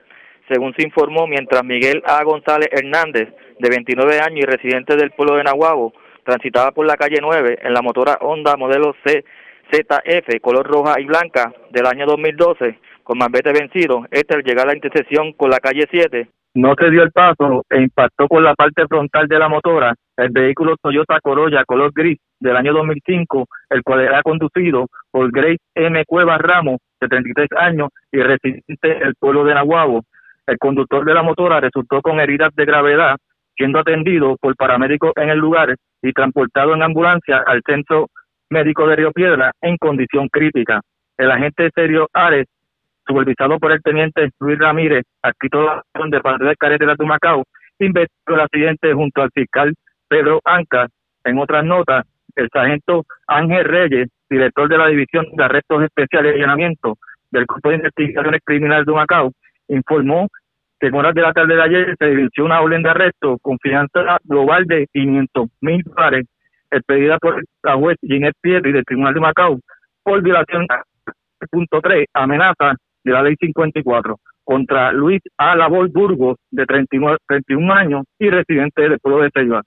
Según se informó, mientras Miguel A. González Hernández, de 29 años y residente del pueblo de Nahuabo, transitaba por la calle 9 en la motora Honda modelo CZF, color roja y blanca, del año 2012 con Mambete vencido. Este al llegar a la intersección con la calle 7 no se dio el paso e impactó con la parte frontal de la motora el vehículo Toyota Corolla color gris del año 2005, el cual era conducido por Grace M. Cuevas Ramos, de 33 años y residente del pueblo de Nahuabo. El conductor de la motora resultó con heridas de gravedad, siendo atendido por paramédicos en el lugar y transportado en ambulancia al centro médico de Río Piedra en condición crítica. El agente Sergio Ares supervisado por el teniente Luis Ramírez, adscrito a la de Padre de Carretera de Macao, investigó el accidente junto al fiscal Pedro Anca. En otras notas, el sargento Ángel Reyes, director de la División de Arrestos Especiales y Allanamiento del Grupo de Investigaciones Criminales de Macao, informó en horas de la tarde de ayer se inició una orden de arresto con fianza global de 500 mil dólares, expedida por la juez Ginette Pierri del Tribunal de Macao por violación punto 3, amenaza de la ley 54 contra Luis A. Labor Burgos, de 31 años y residente del pueblo de Ceiba.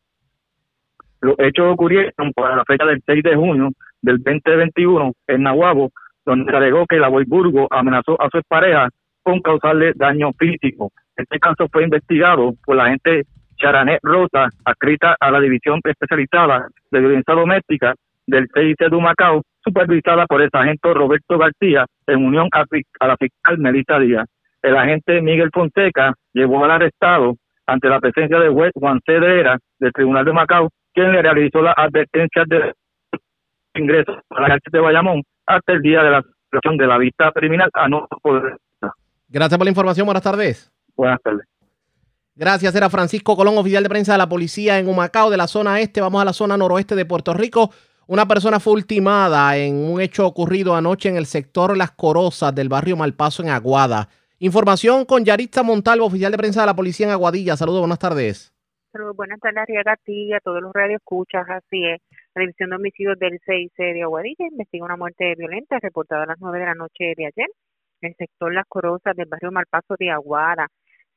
Los hechos ocurrieron para la fecha del 6 de junio del 2021 en Nahuabo, donde se alegó que Labor Burgos amenazó a su pareja con causarle daño físico. Este caso fue investigado por la agente Charanet Rosa, adscrita a la División Especializada de Violencia Doméstica del CIC de Macao, supervisada por el sargento Roberto García en unión a, la fiscal Melissa Díaz. El agente Miguel Fonseca llevó al arrestado ante la presencia de juez Juan Cedera del Tribunal de Macao, quien le realizó la advertencia de ingreso a la cárcel de Bayamón hasta el día de la de la vista criminal a no poder. Gracias por la información. Buenas tardes. Buenas tardes. Gracias, era Francisco Colón, oficial de prensa de la policía en Humacao, de la zona este. Vamos a la zona noroeste de Puerto Rico. Una persona fue ultimada en un hecho ocurrido anoche en el sector Las Corozas del barrio Malpaso en Aguada. Información con Yaritza Montalvo, oficial de prensa de la policía en Aguadilla. Saludos, buenas tardes. Saludos, buenas tardes, Arriaga, a ti y a todos los radioescuchas. Así es. La División de Homicidios del 6 de Aguadilla investiga una muerte violenta reportada a las 9 de la noche de ayer en el sector Las Corozas del barrio Malpaso de Aguada.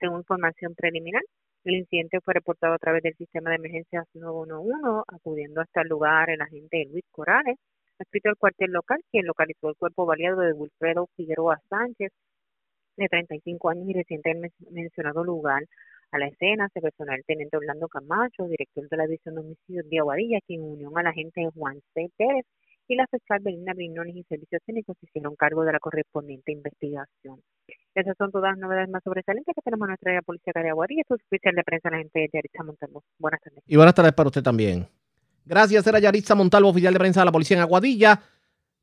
Según información preliminar, el incidente fue reportado a través del sistema de emergencias 911, acudiendo hasta el lugar el agente Luis Corales, escrito al cuartel local, quien localizó el cuerpo baleado de Wilfredo Figueroa Sánchez, de 35 años y reciente en mencionado lugar. A la escena se personó el teniente Orlando Camacho, director de la División de Homicidios de Aguadilla, quien unió al agente Juan C. Pérez y la fiscal Belinda Brinones y Servicios Técnicos hicieron cargo de la correspondiente investigación. Esas son todas las novedades más sobresalientes que tenemos en nuestra área policía de Aguadilla. Esto es oficial de prensa la gente de Yaritza Montalvo. Buenas tardes. Y buenas tardes para usted también. Gracias, era Yaritza Montalvo, oficial de prensa de la policía en Aguadilla.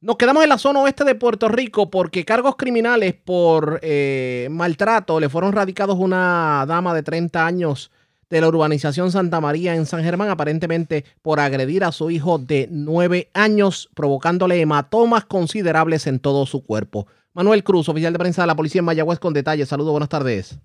Nos quedamos en la zona oeste de Puerto Rico porque cargos criminales por eh, maltrato le fueron radicados a una dama de 30 años de la urbanización Santa María en San Germán, aparentemente por agredir a su hijo de 9 años, provocándole hematomas considerables en todo su cuerpo. Manuel Cruz, oficial de prensa de la policía en Mayagüez, con detalles. Saludos, buenas tardes.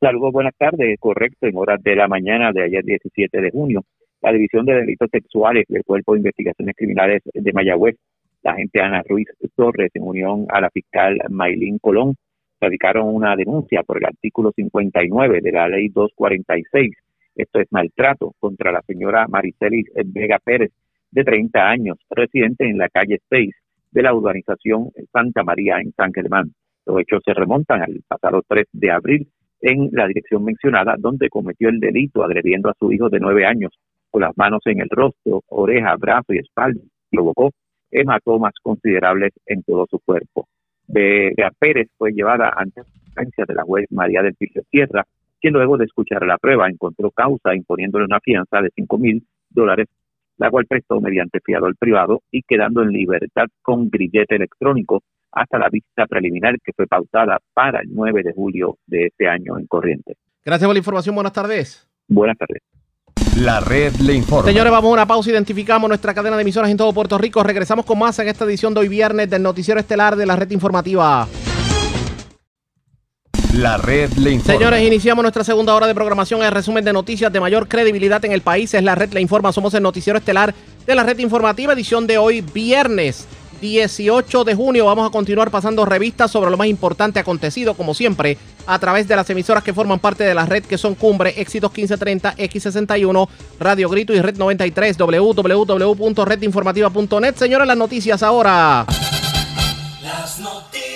Saludos, buenas tardes. Correcto, en horas de la mañana de ayer 17 de junio, la División de Delitos Sexuales del Cuerpo de Investigaciones Criminales de Mayagüez, la agente Ana Ruiz Torres, en unión a la fiscal Maylin Colón, radicaron una denuncia por el artículo 59 de la ley 246. Esto es maltrato contra la señora Maricelis Vega Pérez, de 30 años, residente en la calle 6 de la urbanización Santa María en San Germán. Los hechos se remontan al pasado 3 de abril en la dirección mencionada, donde cometió el delito agrediendo a su hijo de 9 años con las manos en el rostro, oreja, brazo y espalda. Provocó hematomas considerables en todo su cuerpo. Vega Pérez fue llevada ante la de la juez María del Piso Sierra, quien luego de escuchar la prueba encontró causa imponiéndole una fianza de 5 mil dólares, la cual prestó mediante fiador privado y quedando en libertad con grillete electrónico hasta la vista preliminar que fue pautada para el 9 de julio de este año en Corrientes. Gracias por la información. Buenas tardes. Buenas tardes. La red le informa. Señores, vamos a una pausa. Identificamos nuestra cadena de emisoras en todo Puerto Rico. Regresamos con más en esta edición de hoy viernes del Noticiero Estelar de la Red Informativa. La red le informa. Señores, iniciamos nuestra segunda hora de programación. El resumen de noticias de mayor credibilidad en el país es la red le informa. Somos el Noticiero Estelar de la Red Informativa, edición de hoy viernes 18 de junio. Vamos a continuar pasando revistas sobre lo más importante acontecido, como siempre, a través de las emisoras que forman parte de la red, que son Cumbre, Éxitos 1530, X61, Radio Grito y Red 93, www.redinformativa.net. Señores, las noticias ahora. Las noticias.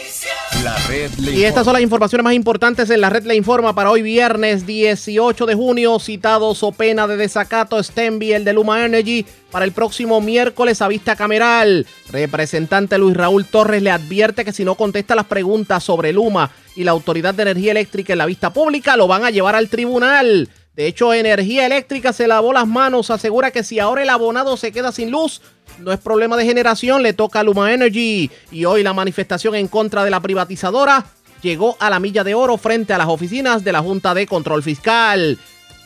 La red le Y estas son las informaciones más importantes en la red Le Informa para hoy viernes 18 de junio. Citados o pena de desacato Stenby, el de Luma Energy, para el próximo miércoles a vista cameral. Representante Luis Raúl Torres le advierte que si no contesta las preguntas sobre Luma y la Autoridad de Energía Eléctrica en la vista pública, lo van a llevar al tribunal. De hecho, Energía Eléctrica se lavó las manos, asegura que si ahora el abonado se queda sin luz, no es problema de generación, le toca a Luma Energy. Y hoy la manifestación en contra de la privatizadora llegó a la milla de oro frente a las oficinas de la Junta de Control Fiscal.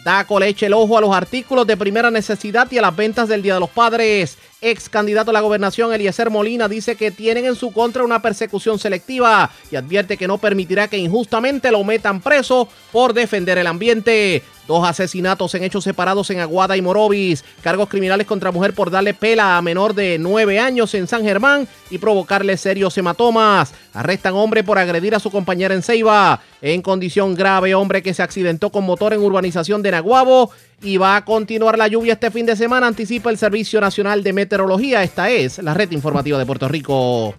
Daco le el ojo a los artículos de primera necesidad y a las ventas del Día de los Padres. Ex candidato a la gobernación Eliezer Molina dice que tienen en su contra una persecución selectiva y advierte que no permitirá que injustamente lo metan preso por defender el ambiente. Dos asesinatos en hechos separados en Aguada y Morovis. Cargos criminales contra mujer por darle pela a menor de 9 años en San Germán y provocarle serios hematomas. Arrestan hombre por agredir a su compañera en Ceiba. En condición grave, hombre que se accidentó con motor en urbanización de Naguabo. Y va a continuar la lluvia este fin de semana, anticipa el Servicio Nacional de Meteorología. Esta es la red informativa de Puerto Rico.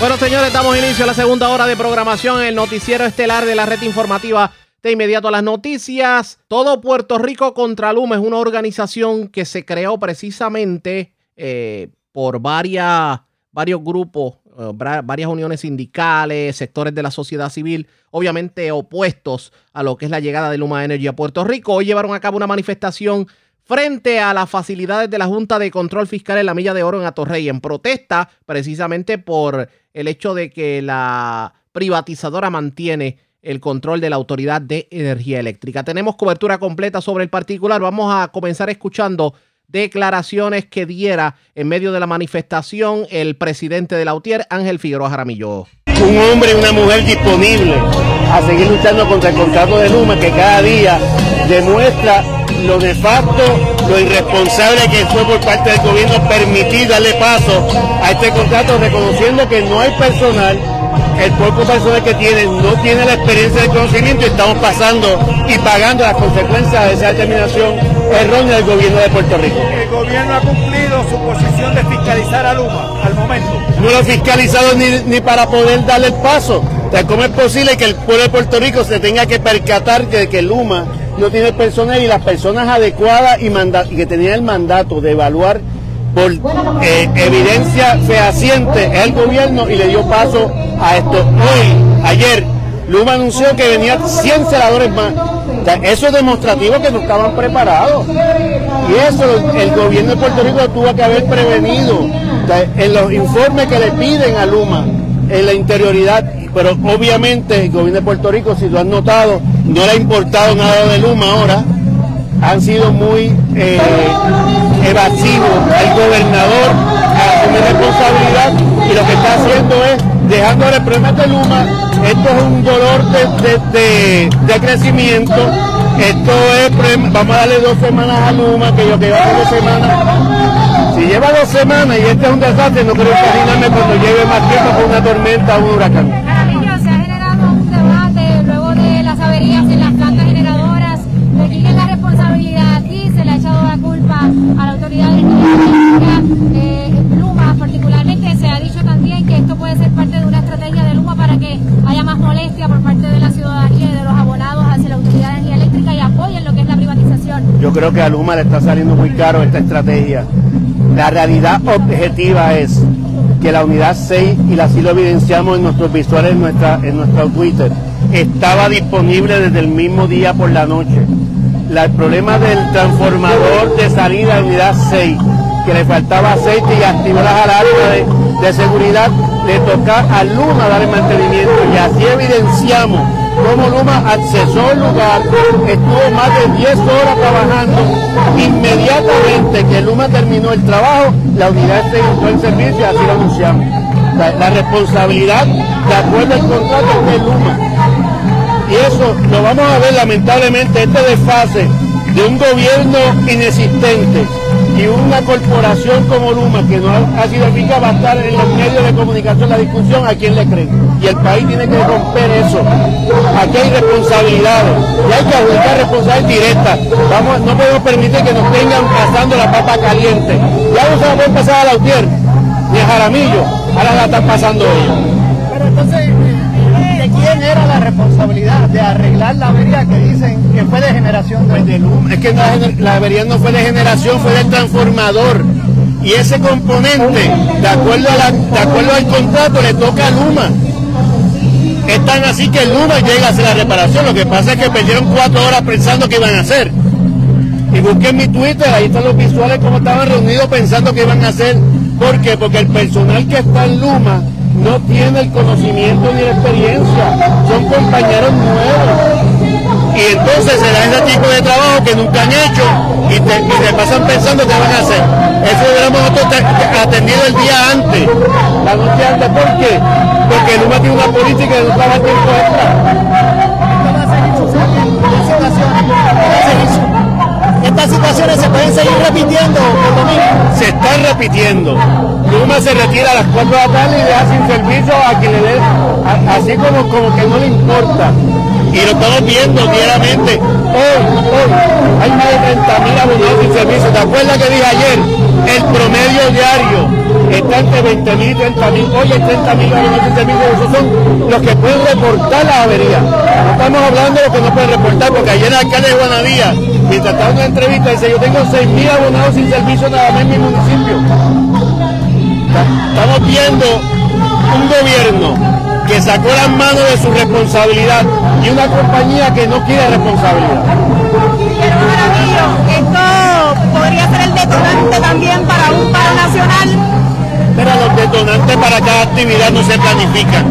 Bueno, señores, damos inicio a la segunda hora de programación el noticiero estelar de la red informativa. De inmediato a las noticias, todo Puerto Rico contra Luma es una organización que se creó precisamente eh, por varias, varios grupos, varias uniones sindicales, sectores de la sociedad civil, obviamente opuestos a lo que es la llegada de Luma Energy a Puerto Rico. Hoy llevaron a cabo una manifestación frente a las facilidades de la Junta de Control Fiscal en la Milla de Oro en Atorrey, en protesta precisamente por el hecho de que la privatizadora mantiene el control de la Autoridad de Energía Eléctrica. Tenemos cobertura completa sobre el particular. Vamos a comenzar escuchando declaraciones que diera en medio de la manifestación el presidente de la UTIER, Ángel Figueroa Jaramillo. Un hombre y una mujer disponible a seguir luchando contra el contrato de Luma que cada día demuestra lo nefasto, lo irresponsable que fue por parte del gobierno permitir darle paso a este contrato reconociendo que no hay personal el poco personal que tienen no tiene la experiencia de conocimiento y estamos pasando y pagando las consecuencias de esa determinación errónea del gobierno de Puerto Rico. El gobierno ha cumplido su posición de fiscalizar a Luma al momento. No lo ha fiscalizado ni, ni para poder darle el paso. ¿Cómo es posible que el pueblo de Puerto Rico se tenga que percatar de que Luma no tiene personal y las personas adecuadas y, y que tenían el mandato de evaluar por eh, evidencia fehaciente el gobierno y le dio paso a esto. Hoy, ayer, Luma anunció que venían 100 celadores más. eso es demostrativo que no estaban preparados. Y eso el gobierno de Puerto Rico tuvo que haber prevenido en los informes que le piden a Luma, en la interioridad. Pero obviamente el gobierno de Puerto Rico, si lo han notado, no le ha importado nada de Luma ahora. Han sido muy eh, evasivos. El gobernador asume responsabilidad y lo que está haciendo es dejando el problema de Luma, esto es un dolor de, crecimiento, esto es, vamos a darle dos semanas a Luma, que yo que lleva dos semanas, si lleva dos semanas y este es un desastre, no quiero imaginarme cuando lleve más tiempo con una tormenta o un huracán. Se ha generado un debate luego de las averías en las plantas generadoras, de quién es la responsabilidad y se le ha echado la culpa a la autoridad de energía eh, Luma particularmente se ha dicho también que esto puede ser parte de una estrategia de Luma para que haya más molestia por parte de la ciudadanía y de los abonados hacia la autoridad de energía eléctrica y apoyen lo que es la privatización. Yo creo que a Luma le está saliendo muy caro esta estrategia. La realidad objetiva es que la unidad 6, y así lo evidenciamos en nuestros visuales en, nuestra, en nuestro Twitter, estaba disponible desde el mismo día por la noche. el problema del transformador de salida de unidad 6 que le faltaba aceite y activó las alarmas de, seguridad, le toca a Luma dar el mantenimiento y así evidenciamos cómo Luma accesó el lugar, estuvo más de 10 horas trabajando, inmediatamente que Luma terminó el trabajo, la unidad se entró en servicio así lo anunciamos. La, responsabilidad de acuerdo al contrato de Luma. Y eso lo vamos a ver lamentablemente, este desfase de un gobierno inexistente y una corporación como Luma que no ha sido eficaz va a estar en los medios de comunicación la discusión a quién le creen. Y el país tiene que romper eso. Aquí hay responsabilidades y hay que adjudicar responsabilidades directas. Vamos, no podemos permitir que nos tengan pasando la papa caliente. Ya no se la pueden pasar a Lautier ni a Jaramillo, ahora la están pasando ellos. Pero entonces, ¿de quién era la responsabilidad de arreglar la avería que dicen que fue de generación de, Luma? Es que la, avería no fue de generación, fue del transformador. Y ese componente, de acuerdo, a de acuerdo al contrato, le toca a Luma. Es tan así que Luma llega a hacer la reparación. Lo que pasa es que perdieron cuatro horas pensando que iban a hacer. Y busquen mi Twitter, ahí están los visuales como estaban reunidos pensando que iban a hacer. ¿Por qué? Porque el personal que está en Luma no tiene el conocimiento ni la experiencia, son compañeros nuevos. Y entonces se da ese tipo de trabajo que nunca han hecho y te, pasan pensando que van a hacer. Eso hubiéramos nosotros atendido el día antes, la noche antes. ¿Por qué? Porque Luma tiene una política que no estaba tiempo estas situaciones se pueden seguir repitiendo Se están repitiendo. Luma se retira a las 4 de la tarde y deja sin servicio a quien le dé, así como, como que no le importa. Y lo estamos viendo diariamente. Hoy, hoy, hay más de 30 mil abonados sin servicio. ¿Te acuerdas que dije ayer? El promedio diario está entre 20 mil y 30 mil. Hoy hay 30 mil abonados sin servicio. Esos son los que pueden reportar la avería. No estamos hablando de los que no pueden reportar, porque ayer el alcalde de Guanavía, mientras estaba en una entrevista, dice, yo tengo 6 mil abonados sin servicio nada más en mi municipio. Estamos viendo un gobierno que sacó las manos de su responsabilidad y una compañía que no quiere responsabilidad. Esto podría ser el detonante también para un paro nacional. Pero los detonantes para cada actividad no se planifican,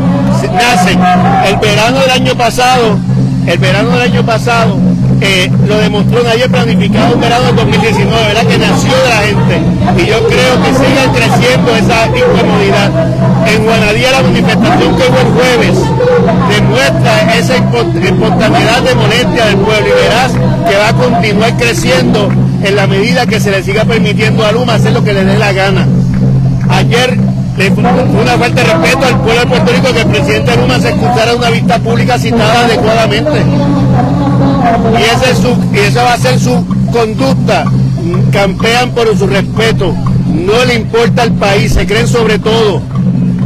nacen. El verano del año pasado, el verano del año pasado, eh, lo demostró, nadie planificado un verano del 2019, ¿verdad? Que nació de la gente. Y yo creo que sigue creciendo esa incomodidad. En Guanadía la manifestación que hubo el jueves demuestra esa espontaneidad de molestia del pueblo y verás que va a continuar creciendo en la medida que se le siga permitiendo a Luma hacer lo que le dé la gana. Ayer le una falta respeto al pueblo de Puerto Rico que el presidente Luma se escuchara una vista pública citada adecuadamente. Y, ese es su, y esa va a ser su conducta. Campean por su respeto. No le importa al país, se creen sobre todo.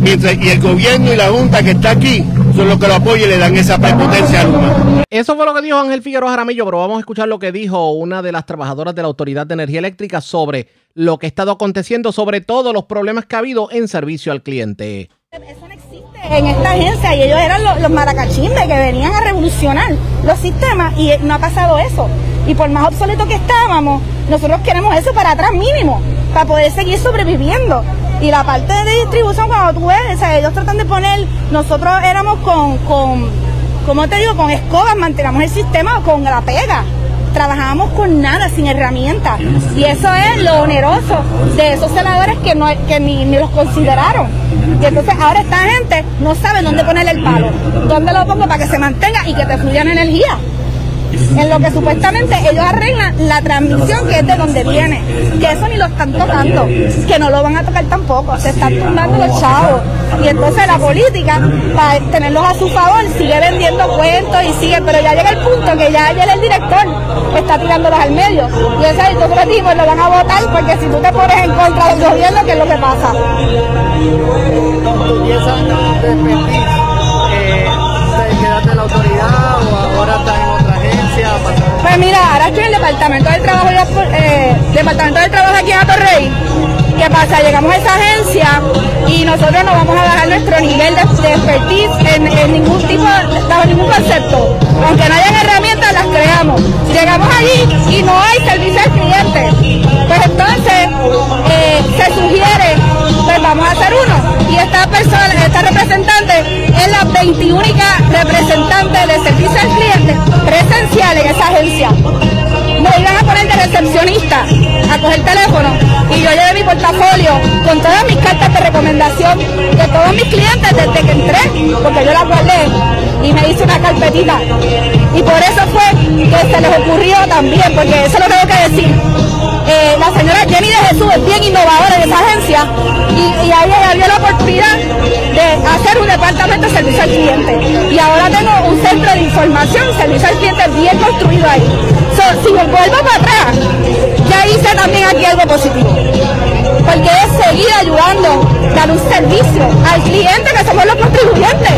Mientras, y el gobierno y la Junta que está aquí son los que lo apoyan y le dan esa prepotencia a Luma. Eso fue lo que dijo Ángel Figueroa Jaramillo, pero vamos a escuchar lo que dijo una de las trabajadoras de la Autoridad de Energía Eléctrica sobre lo que ha estado aconteciendo, sobre todo los problemas que ha habido en servicio al cliente. en esta agencia y ellos eran los, los maracachimbes que venían a revolucionar los sistemas y no ha pasado eso. Y por más obsoleto que estábamos, nosotros queremos eso para atrás mínimo, para poder seguir sobreviviendo. Y la parte de distribución, cuando tú ves, o sea, ellos tratan de poner, nosotros éramos con, con, ¿cómo te digo? Con escobas, mantenemos el sistema con la pega. Trabajábamos con nada, sin herramientas. Y eso es lo oneroso de esos celadores que, no, que ni, ni los consideraron. Y entonces ahora esta gente no sabe dónde ponerle el palo, dónde lo pongo para que se mantenga y que te fluya la energía. En lo que supuestamente ellos arreglan la transmisión que es de donde viene, que eso ni lo están tocando, que no lo van a tocar tampoco, se están tumbando los chavos. Y entonces la política, para tenerlos a su favor, sigue vendiendo cuentos y sigue, pero ya llega el punto que ya ayer el director está tirándolos al medio. Y ese otro tipo lo van a votar porque si tú te pones en contra del gobierno, ¿qué es lo que pasa? Pues mira, ahora estoy en el departamento del trabajo, eh, departamento del trabajo aquí en Atorrey. ¿Qué pasa? Llegamos a esa agencia y nosotros no vamos a bajar nuestro nivel de, de expertise en, en ningún tipo, bajo ningún concepto. Aunque no hayan herramientas, las creamos. Llegamos allí y no hay servicio al cliente. Pues entonces eh, se sugiere, pues vamos a hacer uno. Y esta persona, esta representante, es la 21 representante de servicio al cliente presencial en esa agencia. Me iban a poner de recepcionista a coger teléfono y yo llevé mi portafolio con todas mis cartas de recomendación de todos mis clientes desde que entré, porque yo las guardé y me hice una carpetita. Y por eso fue que se les ocurrió también, porque eso lo tengo que decir. Eh, la señora Jenny de Jesús es bien innovadora en esa agencia y, y a ella dio la oportunidad de hacer un departamento de servicio al cliente. Y ahora tengo un centro de información, servicio al cliente bien construido ahí. Si me vuelvo para atrás, ya hice también aquí algo positivo. Porque es seguir ayudando, dar un servicio al cliente que somos los contribuyentes.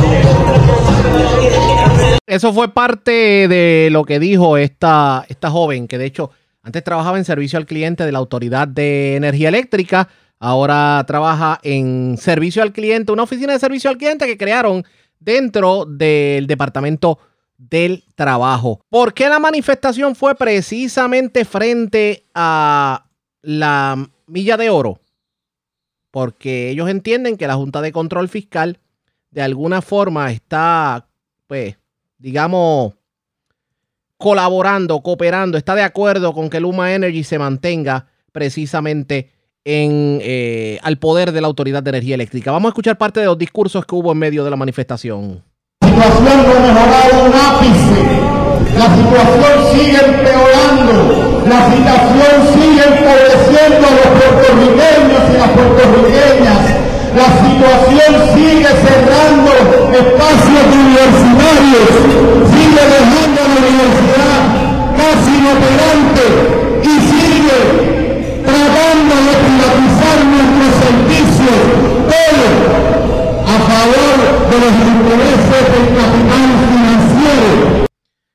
Eso fue parte de lo que dijo esta, esta joven, que de hecho antes trabajaba en servicio al cliente de la Autoridad de Energía Eléctrica, ahora trabaja en servicio al cliente, una oficina de servicio al cliente que crearon dentro del Departamento del Trabajo. ¿Por qué la manifestación fue precisamente frente a la milla de oro? Porque ellos entienden que la Junta de Control Fiscal de alguna forma está, pues, digamos, colaborando, cooperando, está de acuerdo con que Luma Energy se mantenga precisamente en, eh, al poder de la Autoridad de Energía Eléctrica. Vamos a escuchar parte de los discursos que hubo en medio de la manifestación. La situación no ha mejorado un ápice. La situación sigue empeorando. La situación sigue empobreciendo a los puertorriqueños y las puertorriqueñas. La situación sigue cerrando espacios universitarios. Sigue dejando la universidad casi inoperante y sigue tratando de privatizar nuestros servicios. Todo favor de los intereses del capital financiero.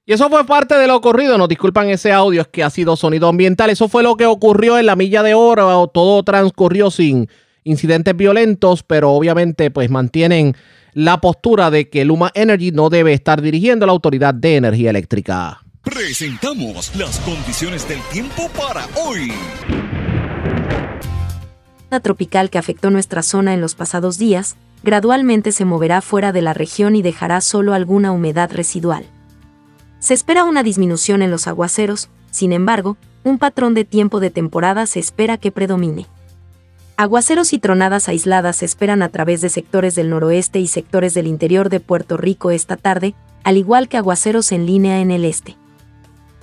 Y eso fue parte de lo ocurrido. Nos disculpan ese audio, es que ha sido sonido ambiental. Eso fue lo que ocurrió en la milla de oro. Todo transcurrió sin incidentes violentos, pero obviamente pues mantienen la postura de que Luma Energy no debe estar dirigiendo la Autoridad de Energía Eléctrica. Presentamos las condiciones del tiempo para hoy. tropical que afectó nuestra zona en los pasados días, gradualmente se moverá fuera de la región y dejará solo alguna humedad residual. Se espera una disminución en los aguaceros, sin embargo, un patrón de tiempo de temporada se espera que predomine. Aguaceros y tronadas aisladas se esperan a través de sectores del noroeste y sectores del interior de Puerto Rico esta tarde, al igual que aguaceros en línea en el este.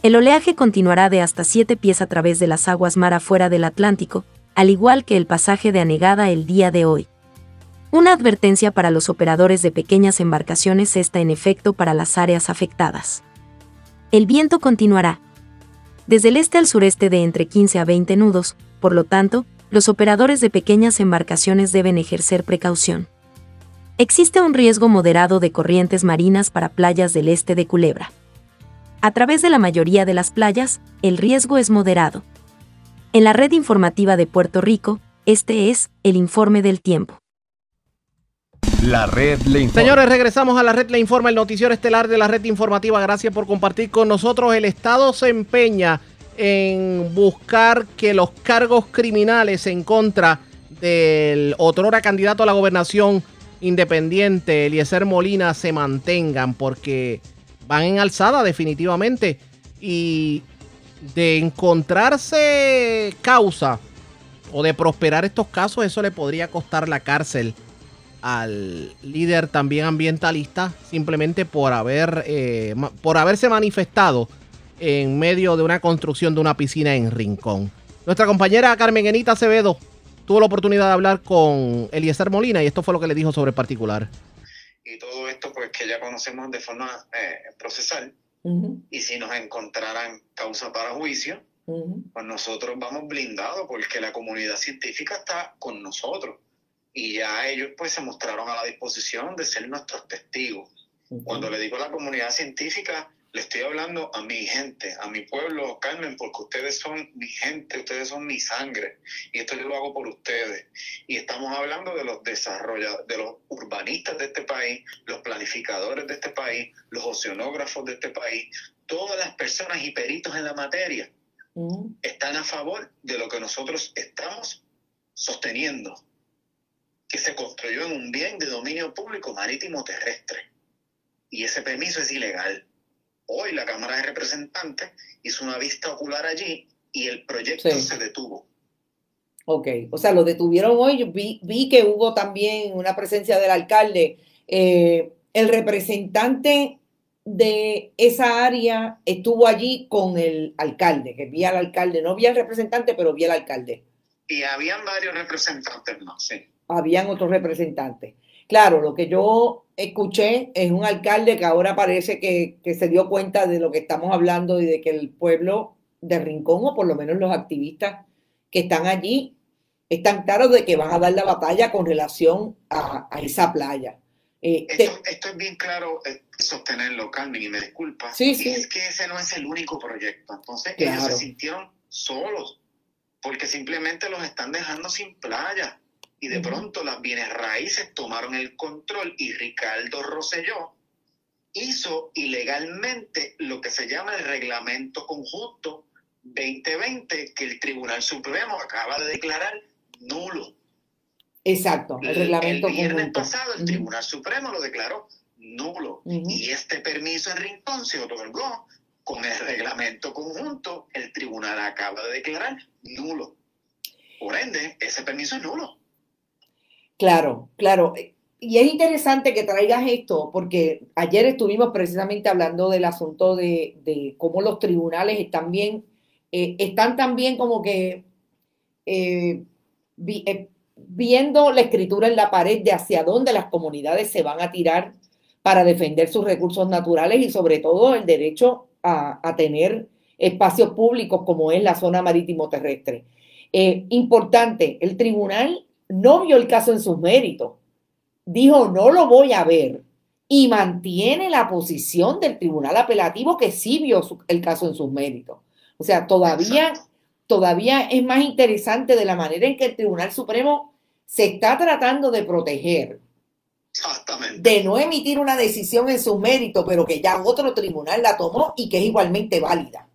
El oleaje continuará de hasta 7 pies a través de las aguas mar afuera del Atlántico, al igual que el pasaje de anegada el día de hoy. Una advertencia para los operadores de pequeñas embarcaciones está en efecto para las áreas afectadas. El viento continuará. Desde el este al sureste de entre 15 a 20 nudos, por lo tanto, los operadores de pequeñas embarcaciones deben ejercer precaución. Existe un riesgo moderado de corrientes marinas para playas del este de Culebra. A través de la mayoría de las playas, el riesgo es moderado. En la red informativa de Puerto Rico, este es el informe del tiempo. La red le informa. Señores, regresamos a la red le informa, el noticiero estelar de la red informativa. Gracias por compartir con nosotros. El Estado se empeña en buscar que los cargos criminales en contra del otrora candidato a la gobernación independiente, Eliezer Molina, se mantengan porque van en alzada definitivamente. Y de encontrarse causa o de prosperar estos casos, eso le podría costar la cárcel al líder también ambientalista simplemente por haber eh, por haberse manifestado en medio de una construcción de una piscina en Rincón. Nuestra compañera Carmen Enita Acevedo tuvo la oportunidad de hablar con Eliezer Molina y esto fue lo que le dijo sobre el particular. Y todo esto pues que ya conocemos de forma eh, procesal y si nos encontraran causa para juicio, pues nosotros vamos blindados porque la comunidad científica está con nosotros y ya ellos pues se mostraron a la disposición de ser nuestros testigos. Cuando le digo a la comunidad científica, le estoy hablando a mi gente, a mi pueblo, Carmen, porque ustedes son mi gente, ustedes son mi sangre, y esto yo lo hago por ustedes. Y estamos hablando de los desarrolladores, de los urbanistas de este país, los planificadores de este país, los oceanógrafos de este país, todas las personas y peritos en la materia están a favor de lo que nosotros estamos sosteniendo que se construyó en un bien de dominio público marítimo terrestre. Y ese permiso es ilegal. Hoy la Cámara de Representantes hizo una vista ocular allí y el proyecto se detuvo. Ok, o sea, lo detuvieron hoy. Vi, vi que hubo también una presencia del alcalde. Eh, el representante de esa área estuvo allí con el alcalde, que vi al alcalde, no vi al representante, pero vi al alcalde. Y habían varios representantes más, sí habían otros representantes. Claro, lo que yo escuché es un alcalde que ahora parece que, se dio cuenta de lo que estamos hablando y de que el pueblo de Rincón, o por lo menos los activistas que están allí, están claros de que van a dar la batalla con relación a, esa playa. Eh, esto, es bien claro eh, sostenerlo, Carmen, y me disculpa. Sí, sí. Es que ese no es el único proyecto. Entonces ellos se sintieron solos, porque simplemente los están dejando sin playa y de pronto las bienes raíces tomaron el control y Ricardo Rosselló hizo ilegalmente lo que se llama el reglamento conjunto 2020 que el Tribunal Supremo acaba de declarar nulo. Exacto, el, reglamento el viernes pasado el Tribunal Supremo lo declaró nulo y este permiso en Rincón se otorgó con el reglamento conjunto, el tribunal acaba de declarar nulo. Por ende, ese permiso es nulo. Claro, claro. Y es interesante que traigas esto, porque ayer estuvimos precisamente hablando del asunto de, cómo los tribunales están bien, eh, están también como que eh, eh, viendo la escritura en la pared de hacia dónde las comunidades se van a tirar para defender sus recursos naturales y sobre todo el derecho a, a tener espacios públicos como es la zona marítimo terrestre. importante, el tribunal no vio el caso en sus méritos, dijo no lo voy a ver y mantiene la posición del tribunal apelativo que sí vio el caso en sus méritos. O sea, todavía, todavía es más interesante de la manera en que el Tribunal Supremo se está tratando de proteger. De no emitir una decisión en sus méritos, pero que ya otro tribunal la tomó y que es igualmente válida.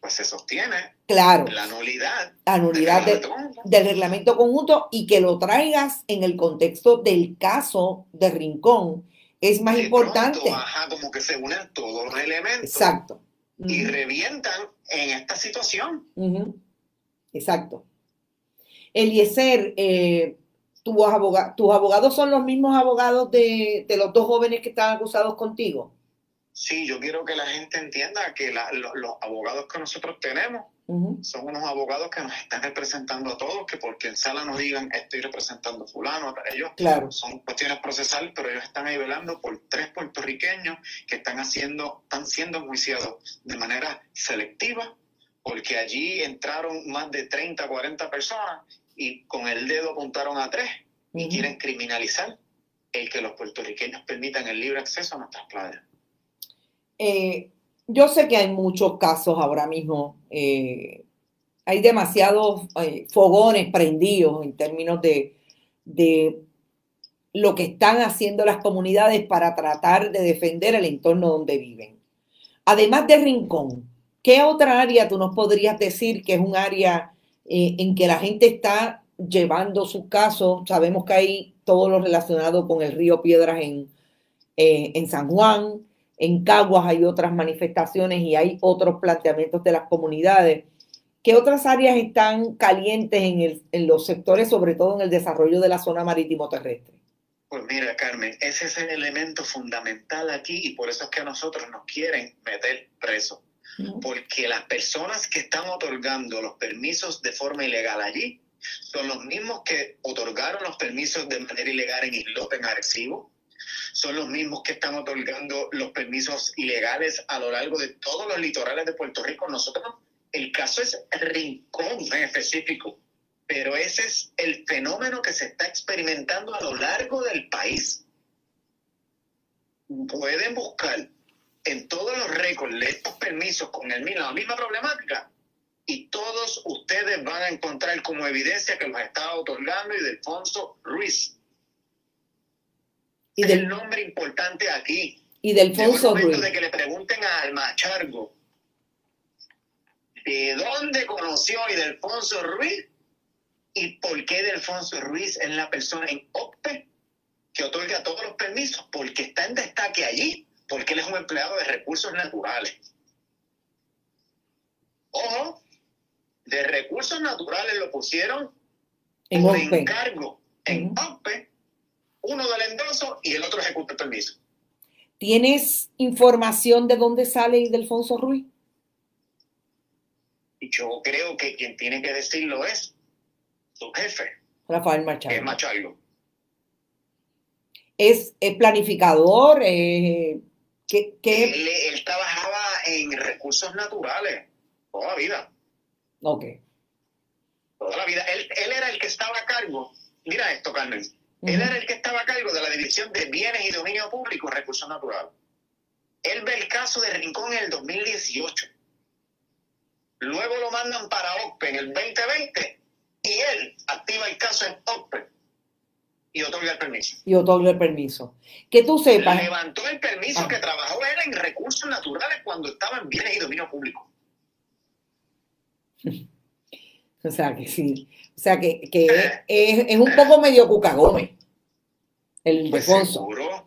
Pues se sostiene Claro. la nulidad. la nulidad del de- reglamento del reglamento conjunto y que lo traigas en el contexto del caso de Rincón es más importante. Pronto, ajá, como que se unen todos los elementos Exacto. y revientan en esta situación. Exacto. Eliezer, eh, tus, aboga- tus abogados son los mismos abogados de, de los dos jóvenes que están acusados contigo. Sí, yo quiero que la gente entienda que la- lo- los abogados que nosotros tenemos son unos abogados que nos están representando a todos, que porque en sala nos digan estoy representando a fulano, ellos Claro. son cuestiones procesales, pero ellos están ahí velando por tres puertorriqueños que están haciendo, están siendo enjuiciados de manera selectiva, porque allí entraron más de 30, 40 personas y con el dedo apuntaron a tres y quieren criminalizar el que los puertorriqueños permitan el libre acceso a nuestras playas. Eh, yo sé que hay muchos casos ahora mismo. eh, hay demasiados eh, fogones prendidos en términos de, de lo que están haciendo las comunidades para tratar de defender el entorno donde viven. Además de Rincón, ¿qué otra área tú nos podrías decir que es un área en que la gente está llevando sus casos? Sabemos que hay todo lo relacionado con el río Piedras en, en San Juan, en Caguas hay otras manifestaciones y hay otros planteamientos de las comunidades. ¿Qué otras áreas están calientes en, el- en los sectores, sobre todo en el desarrollo de la zona marítimo terrestre? Pues mira, Carmen, ese es el elemento fundamental aquí y por eso es que a nosotros nos quieren meter presos. Porque las personas que están otorgando los permisos de forma ilegal allí son los mismos que otorgaron los permisos de manera ilegal en Islote, en Arecibo. Son los mismos que están otorgando los permisos ilegales a lo largo de todos los litorales de Puerto Rico. Nosotros, el caso es Rincón en específico pero ese es el fenómeno que se está experimentando a lo largo del país. Pueden buscar en todos los récords de estos permisos con el, la misma problemática y todos ustedes van a encontrar como evidencia que los estaba otorgando y Delfonso Ruiz. Y del- el nombre importante aquí. Y Delfonso Llegó el momento Ruiz. de que le pregunten a Alma Chargo de dónde conoció a Delfonso Ruiz y por qué Delfonso Ruiz es la persona en OPE que otorga todos los permisos, porque está en destaque allí, porque él es un empleado de recursos naturales. Ojo, de recursos naturales lo pusieron En por OPE. encargo en OPE, uno del endoso y el otro ejecuta el permiso. ¿Tienes información de dónde sale Delfonso Ruiz? Yo creo que quien tiene que decirlo es su jefe, Rafael que Machado. es Machargo. ¿Es, es planificador? eh, ¿qué, qué? Él, él trabajaba en recursos naturales toda la vida, Ok. toda la vida. Él, él era el que estaba a cargo, mira esto, Carmen, él era el que estaba a cargo de la División de Bienes y Dominio Público en Recursos Naturales. Él ve el caso de Rincón en el 2018. Luego lo mandan para OPE en el 2020 y él activa el caso en OPE y otorga el permiso. Y otorga el permiso. Que tú sepas. Levantó el permiso Ah. que trabajó él en recursos naturales cuando estaba en bienes y dominio público. O sea que sí. O sea que, que es, es un poco medio cucagome. El Pues seguro.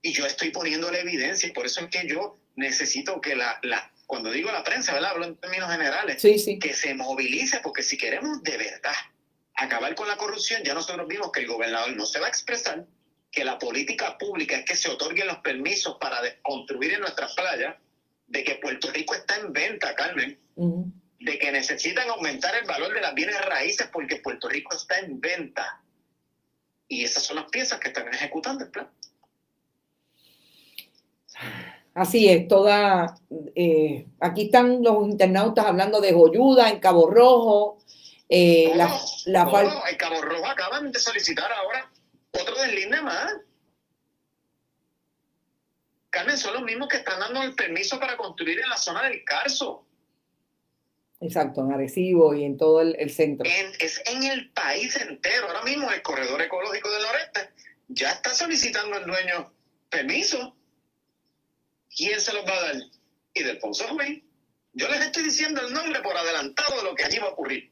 Y yo estoy poniendo la evidencia y por eso es que yo necesito que la, la cuando digo la prensa, ¿verdad? Hablo en términos generales. Sí, sí. Que se movilice porque si queremos de verdad acabar con la corrupción, ya nosotros vimos que el gobernador no se va a expresar, que la política pública es que se otorguen los permisos para construir en nuestras playas, de que Puerto Rico está en venta, Carmen. De que necesitan aumentar el valor de las bienes raíces porque Puerto Rico está en venta. Y esas son las piezas que están ejecutando el plan. Así es, toda. eh, aquí están los internautas hablando de Joyuda en Cabo Rojo. eh, la, la Oh, fal- el Cabo Rojo acaban de solicitar ahora otro deslinde más. Carmen, son los mismos que están dando el permiso para construir en la zona del Carso. Exacto, en Arecibo y en todo el, el centro. En- es en el país entero. Ahora mismo el corredor ecológico del noreste ya está solicitando el dueño permiso. ¿Quién se los va a dar? Y del Ponzo Ruiz. Yo les estoy diciendo el nombre por adelantado de lo que allí va a ocurrir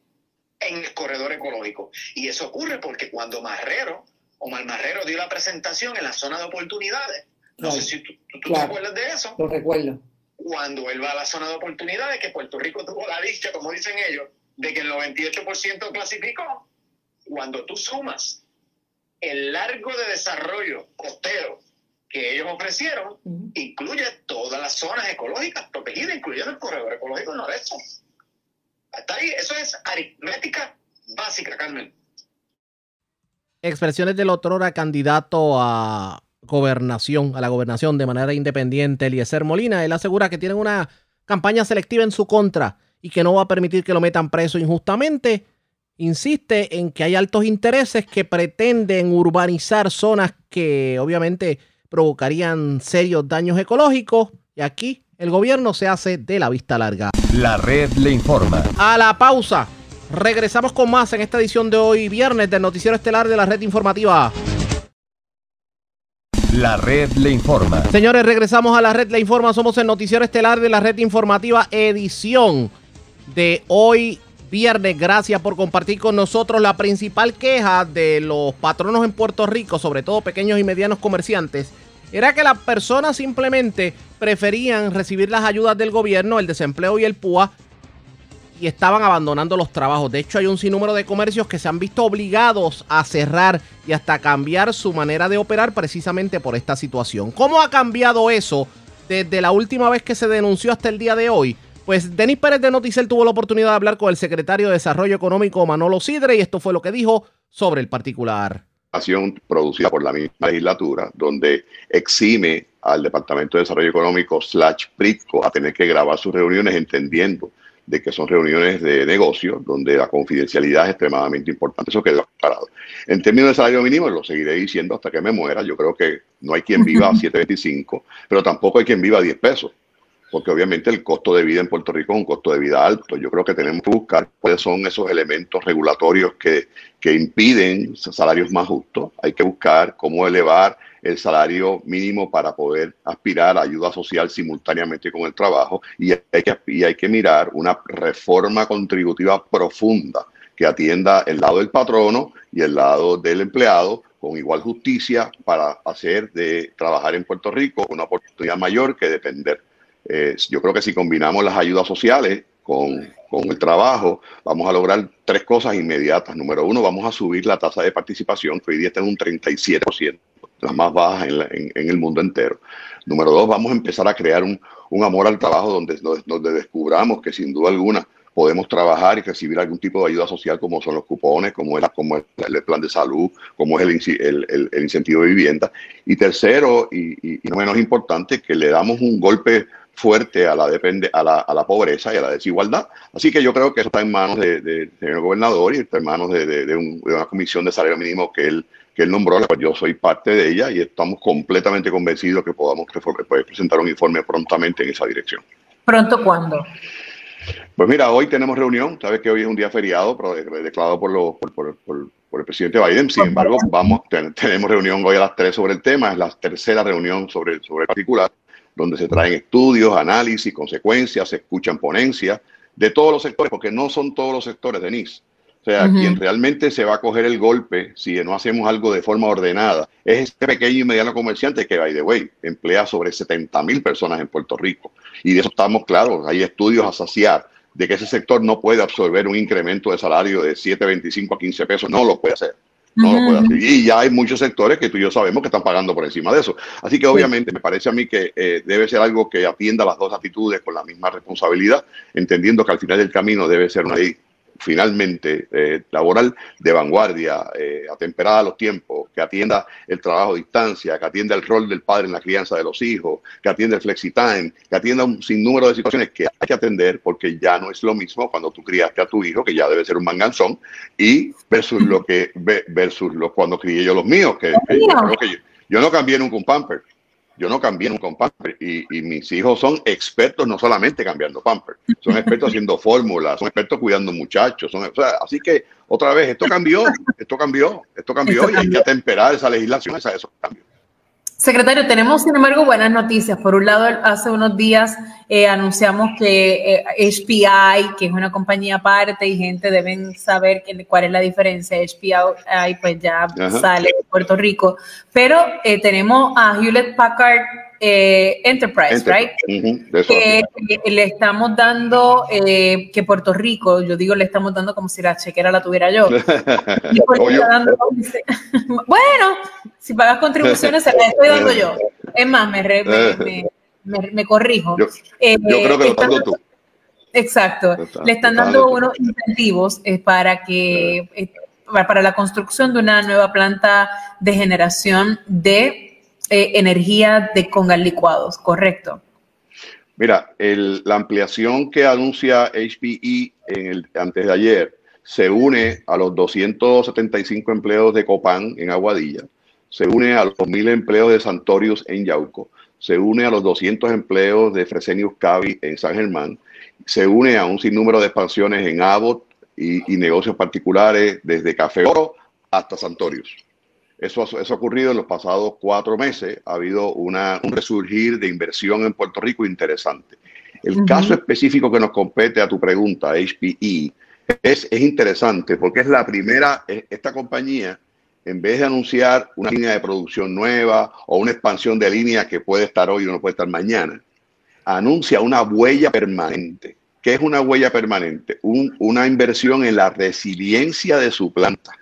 en el corredor ecológico. Y eso ocurre porque cuando Marrero o Marrero dio la presentación en la zona de oportunidades, no sé si tú, te acuerdas de eso. Lo recuerdo. Cuando él va a la zona de oportunidades, que Puerto Rico tuvo la dicha, como dicen ellos, de que el 98% clasificó, cuando tú sumas el largo de desarrollo costero que ellos ofrecieron, incluye todas las zonas ecológicas protegidas, incluyendo el corredor ecológico noreste. Hasta ahí, eso es aritmética básica, Carmen. Expresiones del otrora candidato a gobernación, a la gobernación de manera independiente, Eliezer Molina. Él asegura que tienen una campaña selectiva en su contra y que no va a permitir que lo metan preso injustamente. Insiste en que hay altos intereses que pretenden urbanizar zonas que obviamente provocarían serios daños ecológicos. Y aquí el gobierno se hace de la vista larga. La red le informa. A la pausa. Regresamos con más en esta edición de hoy, viernes, del Noticiero Estelar de la Red Informativa. La red le informa. Señores, regresamos a la red le informa. Somos el Noticiero Estelar de la Red Informativa, edición de hoy, viernes. Gracias por compartir con nosotros la principal queja de los patronos en Puerto Rico, sobre todo pequeños y medianos comerciantes, era que las personas simplemente preferían recibir las ayudas del gobierno, el desempleo y el PUA, y estaban abandonando los trabajos. De hecho, hay un sinnúmero de comercios que se han visto obligados a cerrar y hasta cambiar su manera de operar precisamente por esta situación. ¿Cómo ha cambiado eso desde la última vez que se denunció hasta el día de hoy? Pues Denis Pérez de Noticel tuvo la oportunidad de hablar con el secretario de Desarrollo Económico Manolo Sidre y esto fue lo que dijo sobre el particular. Producida por la misma legislatura, donde exime al Departamento de Desarrollo Económico slash PRITCO a tener que grabar sus reuniones entendiendo de que son reuniones de negocio donde la confidencialidad es extremadamente importante. Eso quedó aclarado. En términos de salario mínimo, lo seguiré diciendo hasta que me muera. Yo creo que no hay quien viva a 7.25, pero tampoco hay quien viva a 10 pesos, porque obviamente el costo de vida en Puerto Rico es un costo de vida alto. Yo creo que tenemos que buscar cuáles son esos elementos regulatorios que, que impiden salarios más justos. Hay que buscar cómo elevar el salario mínimo para poder aspirar a ayuda social simultáneamente con el trabajo y hay que, mirar una reforma contributiva profunda que atienda el lado del patrono y el lado del empleado con igual justicia para hacer de trabajar en Puerto Rico una oportunidad mayor que depender. Eh, yo creo que si combinamos las ayudas sociales con, con, el trabajo, vamos a lograr tres cosas inmediatas. Número uno, vamos a subir la tasa de participación, que hoy día está en un 37% las más bajas en, el mundo entero. Número dos, vamos a empezar a crear un, amor al trabajo donde, descubramos que sin duda alguna podemos trabajar y recibir algún tipo de ayuda social como son los cupones, como es, como el plan de salud, como es el, el, incentivo de vivienda. Y tercero, y, no menos importante, que le damos un golpe fuerte a la, depende, a la, la pobreza y a la desigualdad. Así que yo creo que eso está en manos del de, gobernador y está en manos de, una comisión de salario mínimo que él que él nombró, pues yo soy parte de ella y estamos completamente convencidos que podamos pues, presentar un informe prontamente en esa dirección. ¿Pronto cuándo? Pues mira, hoy tenemos reunión, sabes que hoy es un día feriado declarado por, por, por, el presidente Biden, sin embargo, vamos, tenemos reunión hoy a las 3 sobre el tema, es la tercera reunión sobre, sobre el particular, donde se traen estudios, análisis, consecuencias, se escuchan ponencias de todos los sectores, porque no son todos los sectores, Denise. O sea, quien realmente se va a coger el golpe si no hacemos algo de forma ordenada es este pequeño y mediano comerciante que, by the way, emplea sobre 70 mil personas en Puerto Rico. Y de eso estamos claros. Hay estudios a saciar de que ese sector no puede absorber un incremento de salario de 7.25 a 15 pesos. No lo puede hacer. No lo puede hacer. Y ya hay muchos sectores que tú y yo sabemos que están pagando por encima de eso. Así que obviamente me parece a mí que eh, debe ser algo que atienda las dos actitudes con la misma responsabilidad, entendiendo que al final del camino debe ser una ley finalmente eh, laboral de vanguardia, eh, atemperada a los tiempos, que atienda el trabajo a distancia, que atienda el rol del padre en la crianza de los hijos, que atienda el flexitime, que atienda un sinnúmero de situaciones que hay que atender porque ya no es lo mismo cuando tú criaste a tu hijo, que ya debe ser un manganzón, y versus lo que versus lo, cuando crié yo los míos, que, yo, yo, no cambié nunca un pamper yo no cambié nunca un pamper y, mis hijos son expertos no solamente cambiando pamper, son expertos haciendo fórmulas, son expertos cuidando muchachos, son, así que otra vez, esto cambió, esto cambió, esto cambió y hay que atemperar esa legislación a esos cambios. Secretario, tenemos sin embargo buenas noticias. Por un lado, hace unos días eh, anunciamos que eh, HPI, que es una compañía aparte y gente deben saber que, cuál es la diferencia. HPI pues ya sale de Puerto Rico, pero eh, tenemos a Hewlett Packard Enterprise, right? que, le estamos dando que Puerto Rico, yo digo le estamos dando como si la chequera la tuviera yo. bueno, si pagas contribuciones, se las estoy dando yo. Es más, me, me, corrijo. Yo, eh, creo que lo estás tú. Exacto. Le están dando unos incentivos eh, para que eh, para la construcción de una nueva planta de generación de energía de con gas licuados, correcto. Mira, el, la ampliación que anuncia HPE en el, antes de ayer se une a los 275 empleos de Copán en Aguadilla, se une a los 1.000 empleos de Santorius en Yauco, se une a los 200 empleos de Fresenius Cavi en San Germán, se une a un sinnúmero de expansiones en Abbott y, negocios particulares desde Café Oro hasta Santorius. Eso, eso ha ocurrido en los pasados cuatro meses. Ha habido una, un resurgir de inversión en Puerto Rico interesante. El caso específico que nos compete a tu pregunta, HPE, es, es interesante porque es la primera, esta compañía en vez de anunciar una línea de producción nueva o una expansión de línea que puede estar hoy o no puede estar mañana, anuncia una huella permanente. ¿Qué es una huella permanente? una inversión en la resiliencia de su planta.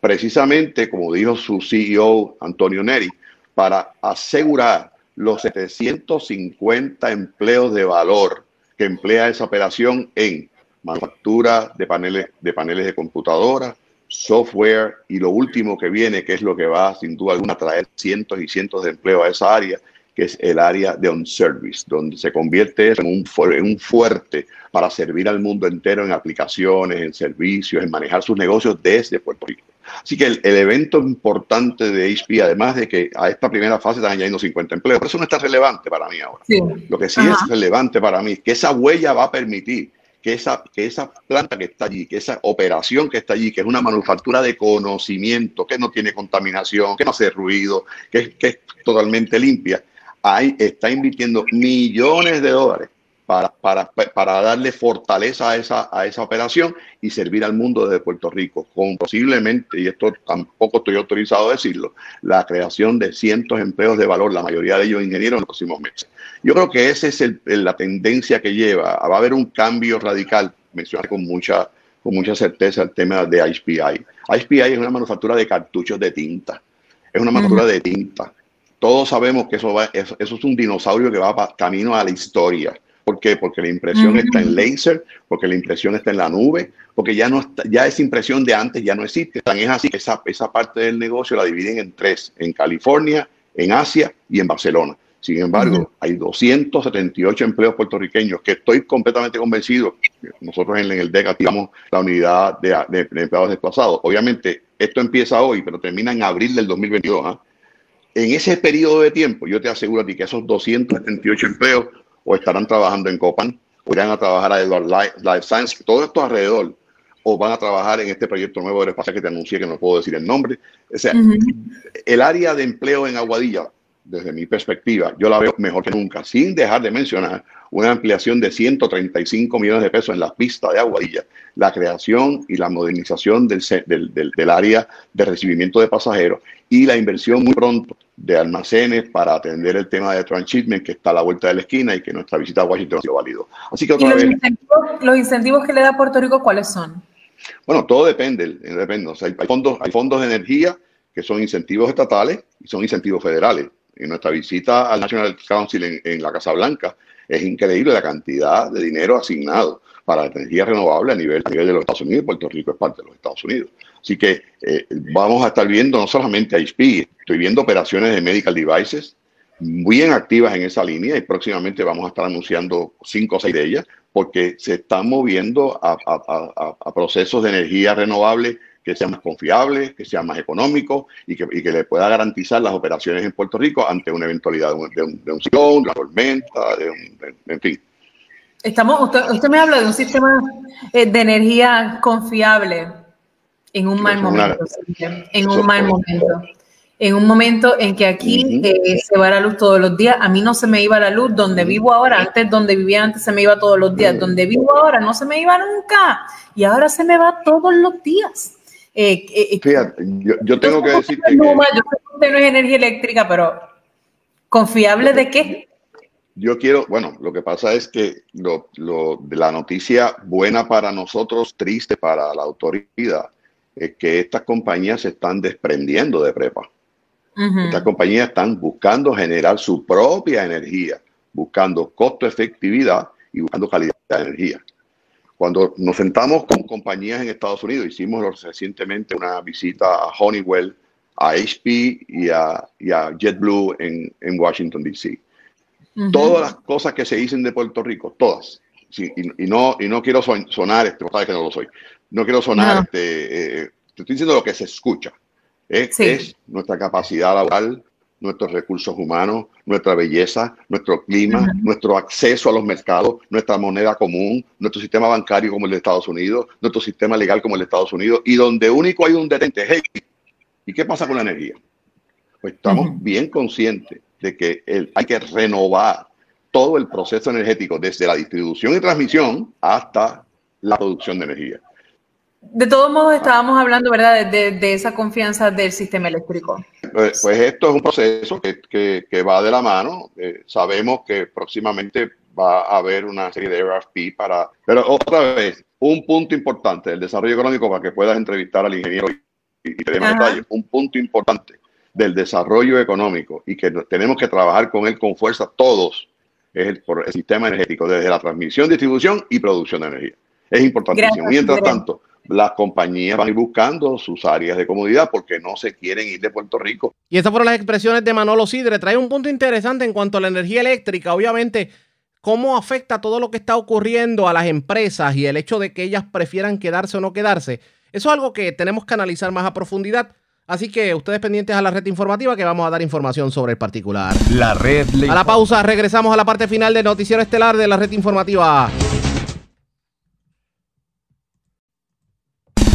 Precisamente, como dijo su CEO Antonio Neri, para asegurar los 750 empleos de valor que emplea esa operación en manufactura de paneles de, paneles de computadora, software y lo último que viene, que es lo que va sin duda alguna a traer cientos y cientos de empleo a esa área, que es el área de on-service, donde se convierte en un fuerte para servir al mundo entero en aplicaciones, en servicios, en manejar sus negocios desde Puerto Rico. Así que el, evento importante de HP, además de que a esta primera fase están añadiendo 50 empleos, pero eso no está relevante para mí ahora. Lo que sí es relevante para mí es que esa huella va a permitir que esa, que esa planta que está allí, que esa operación que está allí, que es una manufactura de conocimiento, que no tiene contaminación, que no hace ruido, que, que es totalmente limpia, ahí está invirtiendo millones de dólares para, para, darle fortaleza a esa, a esa operación y servir al mundo desde Puerto Rico, con posiblemente, y esto tampoco estoy autorizado a decirlo, la creación de cientos de empleos de valor, la mayoría de ellos ingenieros en los próximos meses. Yo creo que esa es la tendencia que lleva. Va a haber un cambio radical, mencionar con mucha, con mucha certeza el tema de HPI. HPI es una manufactura de cartuchos de tinta, es una manufactura de tinta. Todos sabemos que eso, va, eso, es un dinosaurio que va camino a la historia ¿Por qué? Porque la impresión está en laser, porque la impresión está en la nube, porque ya no está, ya esa impresión de antes ya no existe. Tan es así que esa, esa parte del negocio la dividen en tres, en California, en Asia y en Barcelona. Sin embargo, hay 278 empleos puertorriqueños que estoy completamente convencido. Nosotros en, el DEC activamos la unidad de, empleados desplazados. Obviamente, esto empieza hoy, pero termina en abril del 2022. ¿ah? En ese periodo de tiempo, yo te aseguro a ti que esos 278 empleos o estarán trabajando en Copan, o irán a trabajar a Edward Life, Science, todo esto alrededor, o van a trabajar en este proyecto nuevo de espacio que te anuncié, que no puedo decir el nombre. O sea, el área de empleo en Aguadilla, desde mi perspectiva, yo la veo mejor que nunca, sin dejar de mencionar una ampliación de 135 millones de pesos en la pista de Aguadilla, la creación y la modernización del, del, del, área de recibimiento de pasajeros y la inversión muy pronto de almacenes para atender el tema de transshipment que está a la vuelta de la esquina y que nuestra visita a Washington ha sido válido. Así que otra los, incentivos, los incentivos que le da Puerto Rico, ¿cuáles son? Bueno, todo depende, depende. hay, fondos, hay fondos de energía que son incentivos estatales y son incentivos federales. En nuestra visita al National Council en, la Casa Blanca es increíble la cantidad de dinero asignado para la energía renovable a nivel, a de los Estados Unidos. Puerto Rico es parte de los Estados Unidos. Así que eh, vamos a estar viendo no solamente HP, estoy viendo operaciones de medical devices bien activas en esa línea y próximamente vamos a estar anunciando cinco o seis de ellas porque se están moviendo a, procesos de energía renovable que sean más confiables, que sean más económicos y que, le pueda garantizar las operaciones en Puerto Rico ante una eventualidad de un, de un, de una tormenta, de en fin. Estamos, usted, me habla de un sistema eh, de energía confiable en un mal momento. en un mal momento. en un momento en que aquí eh, se va la luz todos los días. A mí no se me iba la luz donde vivo ahora. Antes, donde vivía antes, se me iba todos los días. Donde vivo ahora no se me iba nunca. Y ahora se me va todos los días. Eh, eh, Fíjate, yo, tengo que decir que... yo sé que usted no es energía eléctrica, pero ¿confiable de qué? Yo quiero, bueno, lo que pasa es que lo, lo, la noticia buena para nosotros, triste para la autoridad, es que estas compañías se están desprendiendo de prepa. Estas compañías están buscando generar su propia energía, buscando costo efectividad y buscando calidad de energía. Cuando nos sentamos con compañías en Estados Unidos, hicimos recientemente una visita a Honeywell, a HP y a, JetBlue en, Washington, D.C. Todas las cosas que se dicen de Puerto Rico, todas, y, no, y no quiero sonar, este, sabes que no lo soy, no quiero sonar, este, eh, te estoy diciendo lo que se escucha. Es, nuestra capacidad laboral, nuestros recursos humanos, nuestra belleza, nuestro clima, nuestro acceso a los mercados, nuestra moneda común, nuestro sistema bancario como el de Estados Unidos, nuestro sistema legal como el de Estados Unidos, y donde único hay un detente. Hey, ¿y qué pasa con la energía? Pues estamos bien conscientes de que hay que renovar todo el proceso energético, desde la distribución y transmisión hasta la producción de energía. De todos modos, estábamos hablando, ¿verdad?, de, esa confianza del sistema eléctrico. Pues, pues esto es un proceso que, va de la mano. Eh, sabemos que próximamente va a haber una serie de RFP para... Pero otra vez, un punto importante del desarrollo económico para que puedas entrevistar al ingeniero y, y te detalles. Un punto importante del desarrollo económico y que tenemos que trabajar con él con fuerza todos es el, por el sistema energético, desde la transmisión, distribución y producción de energía. Es importantísimo. Mientras tanto, las compañías van a ir buscando sus áreas de comodidad porque no se quieren ir de Puerto Rico. Y esas fueron las expresiones de Manolo Sidre. Trae un punto interesante en cuanto a la energía eléctrica. Obviamente, cómo afecta todo lo que está ocurriendo a las empresas y el hecho de que ellas prefieran quedarse o no quedarse. Eso es algo que tenemos que analizar más a profundidad. Así que ustedes pendientes a la red informativa que vamos a dar información sobre el particular. La red. A la pausa, regresamos a la parte final del noticiero estelar de la red informativa.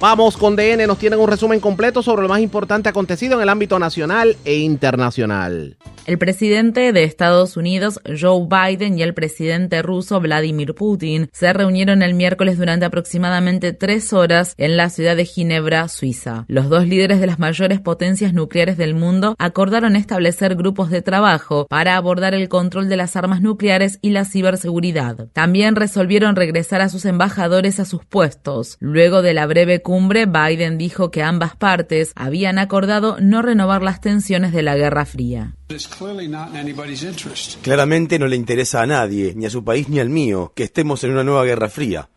Vamos con DN, nos tienen un resumen completo sobre lo más importante acontecido en el ámbito nacional e internacional. El presidente de Estados Unidos, Joe Biden, y el presidente ruso, Vladimir Putin, se reunieron el miércoles durante aproximadamente tres horas en la ciudad de Ginebra, Suiza. Los dos líderes de las mayores potencias nucleares del mundo acordaron establecer grupos de trabajo para abordar el control de las armas nucleares y la ciberseguridad. También resolvieron regresar a sus embajadores a sus puestos. Luego de la breve cumbre, Biden dijo que ambas partes habían acordado no renovar las tensiones de la Guerra Fría. Claramente no le interesa a nadie, ni a su país ni al mío, que estemos en una nueva guerra fría.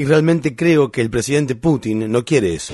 Y realmente creo que el presidente Putin no quiere eso.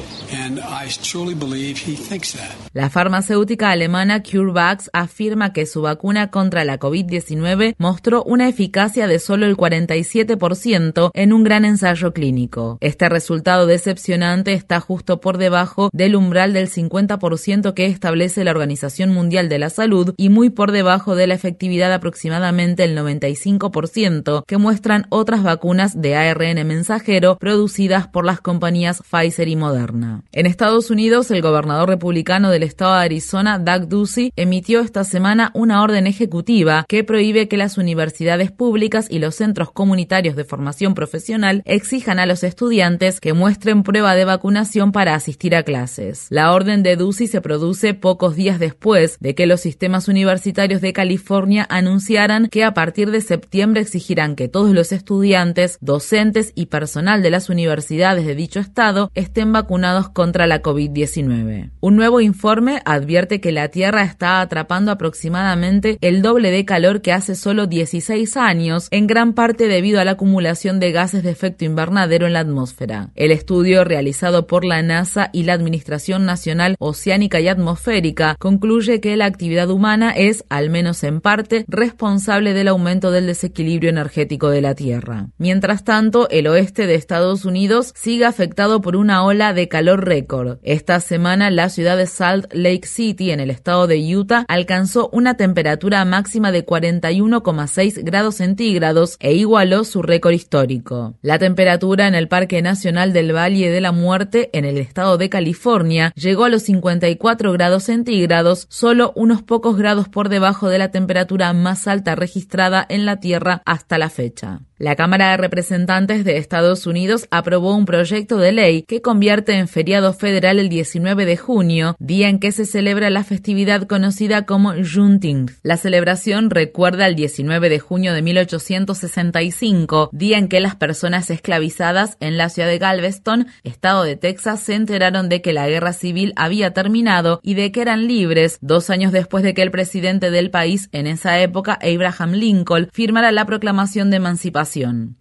La farmacéutica alemana CureVac afirma que su vacuna contra la COVID-19 mostró una eficacia de solo el 47% en un gran ensayo clínico. Este resultado decepcionante está justo por debajo del umbral del 50% que establece la Organización Mundial de la Salud y muy por debajo de la efectividad aproximadamente el 95% que muestran otras vacunas de ARN mensajero producidas por las compañías Pfizer y Moderna. En Estados Unidos, el gobernador republicano del estado de Arizona, Doug Ducey, emitió esta semana una orden ejecutiva que prohíbe que las universidades públicas y los centros comunitarios de formación profesional exijan a los estudiantes que muestren prueba de vacunación para asistir a clases. La orden de Ducey se produce pocos días después de que los sistemas universitarios de California anunciaran que a partir de septiembre exigirán que todos los estudiantes, docentes y personal de las universidades de dicho estado estén vacunados contra la COVID-19. Un nuevo informe advierte que la Tierra está atrapando aproximadamente el doble de calor que hace solo 16 años, en gran parte debido a la acumulación de gases de efecto invernadero en la atmósfera. El estudio realizado por la NASA y la Administración Nacional Oceánica y Atmosférica concluye que la actividad humana es, al menos en parte, responsable del aumento del desequilibrio energético de la Tierra. Mientras tanto, el oeste de Estados Unidos sigue afectado por una ola de calor récord. Esta semana la ciudad de Salt Lake City, en el estado de Utah, alcanzó una temperatura máxima de 41,6 grados centígrados e igualó su récord histórico. La temperatura en el Parque Nacional del Valle de la Muerte, en el estado de California, llegó a los 54 grados centígrados, solo unos pocos grados por debajo de la temperatura más alta registrada en la Tierra hasta la fecha. La Cámara de Representantes de Estados Unidos aprobó un proyecto de ley que convierte en feriado federal el 19 de junio, día en que se celebra la festividad conocida como Juneteenth. La celebración recuerda el 19 de junio de 1865, día en que las personas esclavizadas en la ciudad de Galveston, estado de Texas, se enteraron de que la guerra civil había terminado y de que eran libres, dos años después de que el presidente del país en esa época, Abraham Lincoln, firmara la proclamación de emancipación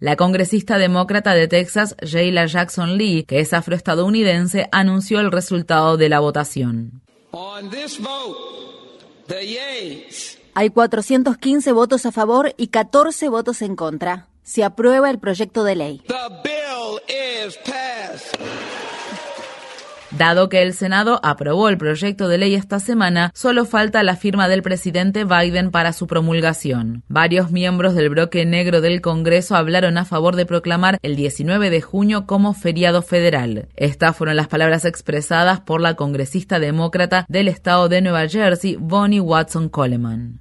la congresista demócrata de Texas, Jayla Jackson Lee, que es afroestadounidense, anunció el resultado de la votación. Hay 415 votos a favor y 14 votos en contra. Se aprueba el proyecto de ley. Dado que el Senado aprobó el proyecto de ley esta semana, solo falta la firma del presidente Biden para su promulgación. Varios miembros del bloque negro del Congreso hablaron a favor de proclamar el 19 de junio como feriado federal. Estas fueron las palabras expresadas por la congresista demócrata del estado de Nueva Jersey, Bonnie Watson Coleman.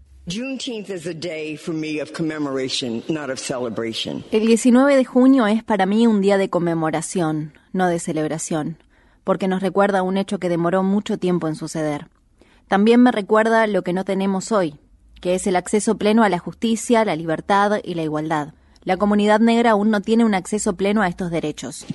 El 19 de junio es para mí un día de conmemoración, no de celebración porque nos recuerda un hecho que demoró mucho tiempo en suceder. También me recuerda lo que no tenemos hoy, que es el acceso pleno a la justicia, la libertad y la igualdad la comunidad negra aún no tiene un acceso pleno a estos derechos.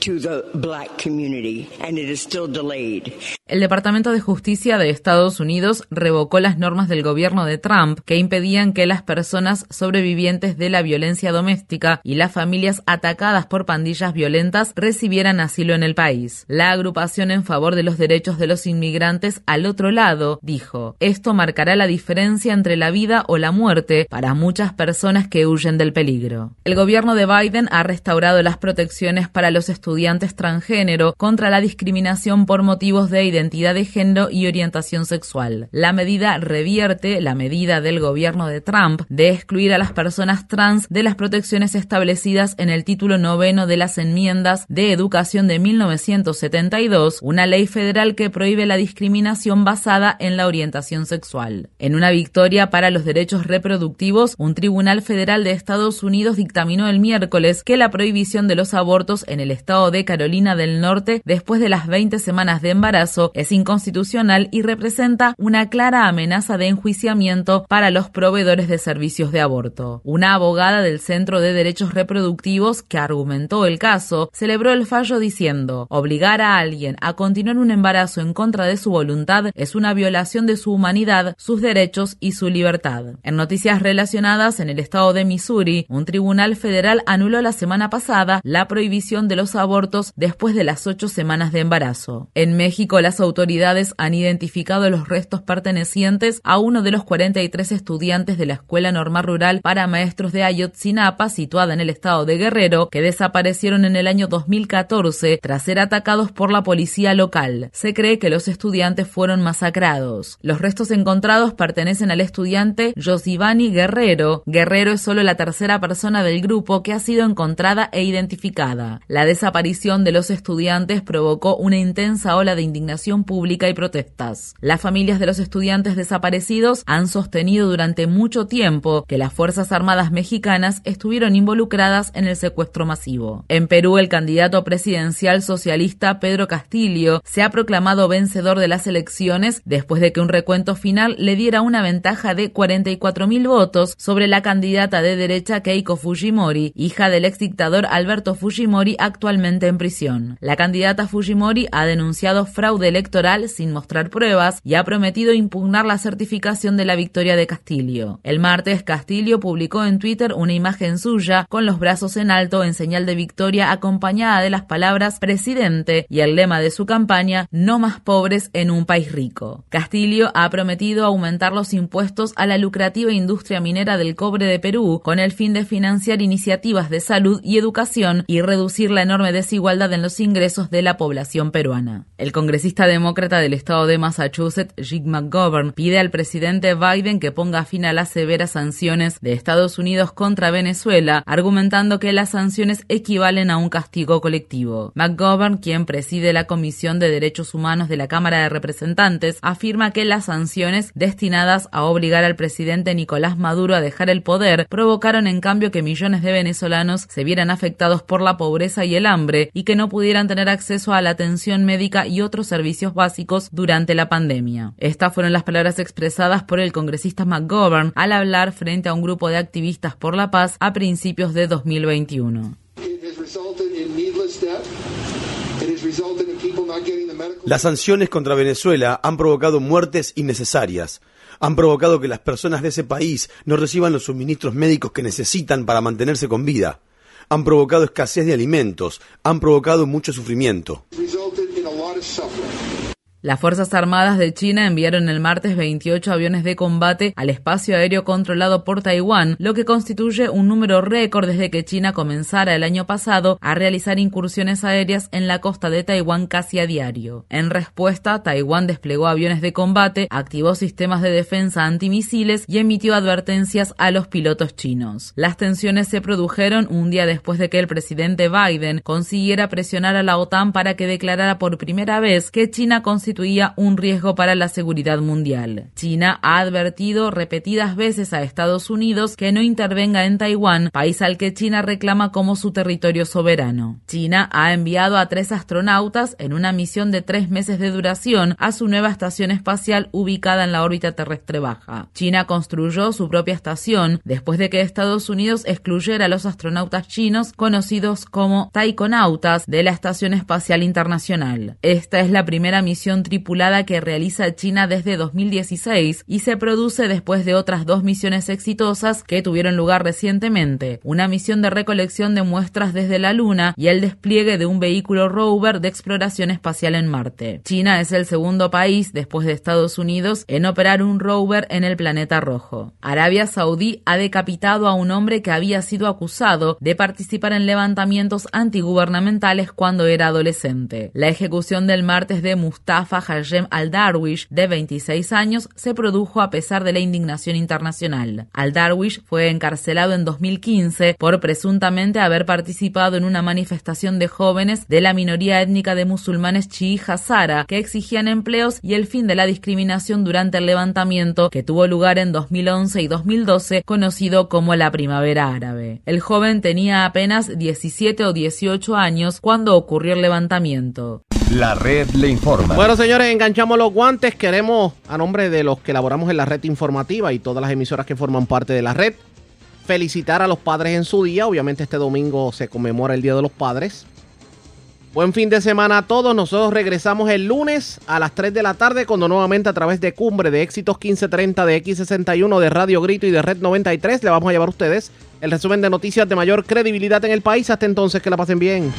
El Departamento de Justicia de Estados Unidos revocó las normas del gobierno de Trump que impedían que las personas sobrevivientes de la violencia doméstica y las familias atacadas por pandillas violentas recibieran asilo en el país. La agrupación en favor de los derechos de los inmigrantes al otro lado dijo, esto marcará la diferencia entre la vida o la muerte para muchas personas que huyen del peligro. El gobierno de Biden ha restaurado las protecciones para los estudiantes transgénero contra la discriminación por motivos de identidad de género y orientación sexual. La medida revierte la medida del gobierno de Trump de excluir a las personas trans de las protecciones establecidas en el título noveno de las enmiendas de educación de 1972, una ley federal que prohíbe la discriminación basada en la orientación sexual. En una victoria para los derechos reproductivos, un tribunal federal de Estados Unidos dictaminó el miércoles que la prohibición de los abortos en el estado de Carolina del Norte después de las 20 semanas de embarazo es inconstitucional y representa una clara amenaza de enjuiciamiento para los proveedores de servicios de aborto. Una abogada del Centro de Derechos Reproductivos que argumentó el caso celebró el fallo diciendo, obligar a alguien a continuar un embarazo en contra de su voluntad es una violación de su humanidad, sus derechos y su libertad. En noticias relacionadas en el estado de Missouri, un tribunal federal anuló la semana pasada la prohibición de los abortos después de las ocho semanas de embarazo. En México, las autoridades han identificado los restos pertenecientes a uno de los 43 estudiantes de la Escuela Normal Rural para Maestros de Ayotzinapa, situada en el estado de Guerrero, que desaparecieron en el año 2014 tras ser atacados por la policía local. Se cree que los estudiantes fueron masacrados. Los restos encontrados pertenecen al estudiante Josivani Guerrero. Guerrero es solo la tercera persona del grupo que ha sido encontrada e identificada. La desaparición de los estudiantes provocó una intensa ola de indignación pública y protestas. Las familias de los estudiantes desaparecidos han sostenido durante mucho tiempo que las Fuerzas Armadas mexicanas estuvieron involucradas en el secuestro masivo. En Perú, el candidato presidencial socialista Pedro Castillo se ha proclamado vencedor de las elecciones después de que un recuento final le diera una ventaja de 44.000 votos sobre la candidata de derecha Keiko Fujimori hija del ex dictador Alberto Fujimori, actualmente en prisión. La candidata Fujimori ha denunciado fraude electoral sin mostrar pruebas y ha prometido impugnar la certificación de la victoria de Castillo. El martes, Castillo publicó en Twitter una imagen suya con los brazos en alto en señal de victoria acompañada de las palabras presidente y el lema de su campaña no más pobres en un país rico. Castillo ha prometido aumentar los impuestos a la lucrativa industria minera del cobre de Perú con el fin de financiar impulsar iniciativas de salud y educación y reducir la enorme desigualdad en los ingresos de la población peruana. El congresista demócrata del estado de Massachusetts, Jim McGovern, pide al presidente Biden que ponga fin a las severas sanciones de Estados Unidos contra Venezuela, argumentando que las sanciones equivalen a un castigo colectivo. McGovern, quien preside la Comisión de Derechos Humanos de la Cámara de Representantes, afirma que las sanciones destinadas a obligar al presidente Nicolás Maduro a dejar el poder provocaron en cambio que millones de venezolanos se vieran afectados por la pobreza y el hambre y que no pudieran tener acceso a la atención médica y otros servicios básicos durante la pandemia. Estas fueron las palabras expresadas por el congresista McGovern al hablar frente a un grupo de activistas por la paz a principios de 2021. Las sanciones contra Venezuela han provocado muertes innecesarias. Han provocado que las personas de ese país no reciban los suministros médicos que necesitan para mantenerse con vida. Han provocado escasez de alimentos. Han provocado mucho sufrimiento. Las Fuerzas Armadas de China enviaron el martes 28 aviones de combate al espacio aéreo controlado por Taiwán, lo que constituye un número récord desde que China comenzara el año pasado a realizar incursiones aéreas en la costa de Taiwán casi a diario. En respuesta, Taiwán desplegó aviones de combate, activó sistemas de defensa antimisiles y emitió advertencias a los pilotos chinos. Las tensiones se produjeron un día después de que el presidente Biden consiguiera presionar a la OTAN para que declarara por primera vez que China considera un riesgo para la seguridad mundial. China ha advertido repetidas veces a Estados Unidos que no intervenga en Taiwán, país al que China reclama como su territorio soberano. China ha enviado a tres astronautas en una misión de tres meses de duración a su nueva estación espacial ubicada en la órbita terrestre baja. China construyó su propia estación después de que Estados Unidos excluyera a los astronautas chinos conocidos como taikonautas de la Estación Espacial Internacional. Esta es la primera misión tripulada que realiza China desde 2016 y se produce después de otras dos misiones exitosas que tuvieron lugar recientemente, una misión de recolección de muestras desde la Luna y el despliegue de un vehículo rover de exploración espacial en Marte. China es el segundo país, después de Estados Unidos, en operar un rover en el planeta rojo. Arabia Saudí ha decapitado a un hombre que había sido acusado de participar en levantamientos antigubernamentales cuando era adolescente. La ejecución del martes de Mustafa al-Darwish, de 26 años, se produjo a pesar de la indignación internacional. Al-Darwish fue encarcelado en 2015 por presuntamente haber participado en una manifestación de jóvenes de la minoría étnica de musulmanes chií hazara que exigían empleos y el fin de la discriminación durante el levantamiento que tuvo lugar en 2011 y 2012, conocido como la Primavera Árabe. El joven tenía apenas 17 o 18 años cuando ocurrió el levantamiento. La red le informa. Bueno, señores, enganchamos los guantes. Queremos, a nombre de los que elaboramos en la red informativa y todas las emisoras que forman parte de la red, felicitar a los padres en su día. Obviamente este domingo se conmemora el Día de los Padres. Buen fin de semana a todos. Nosotros regresamos el lunes a las 3 de la tarde cuando nuevamente a través de Cumbre de Éxitos 1530 de X61 de Radio Grito y de Red 93 le vamos a llevar a ustedes el resumen de noticias de mayor credibilidad en el país. Hasta entonces, que la pasen bien.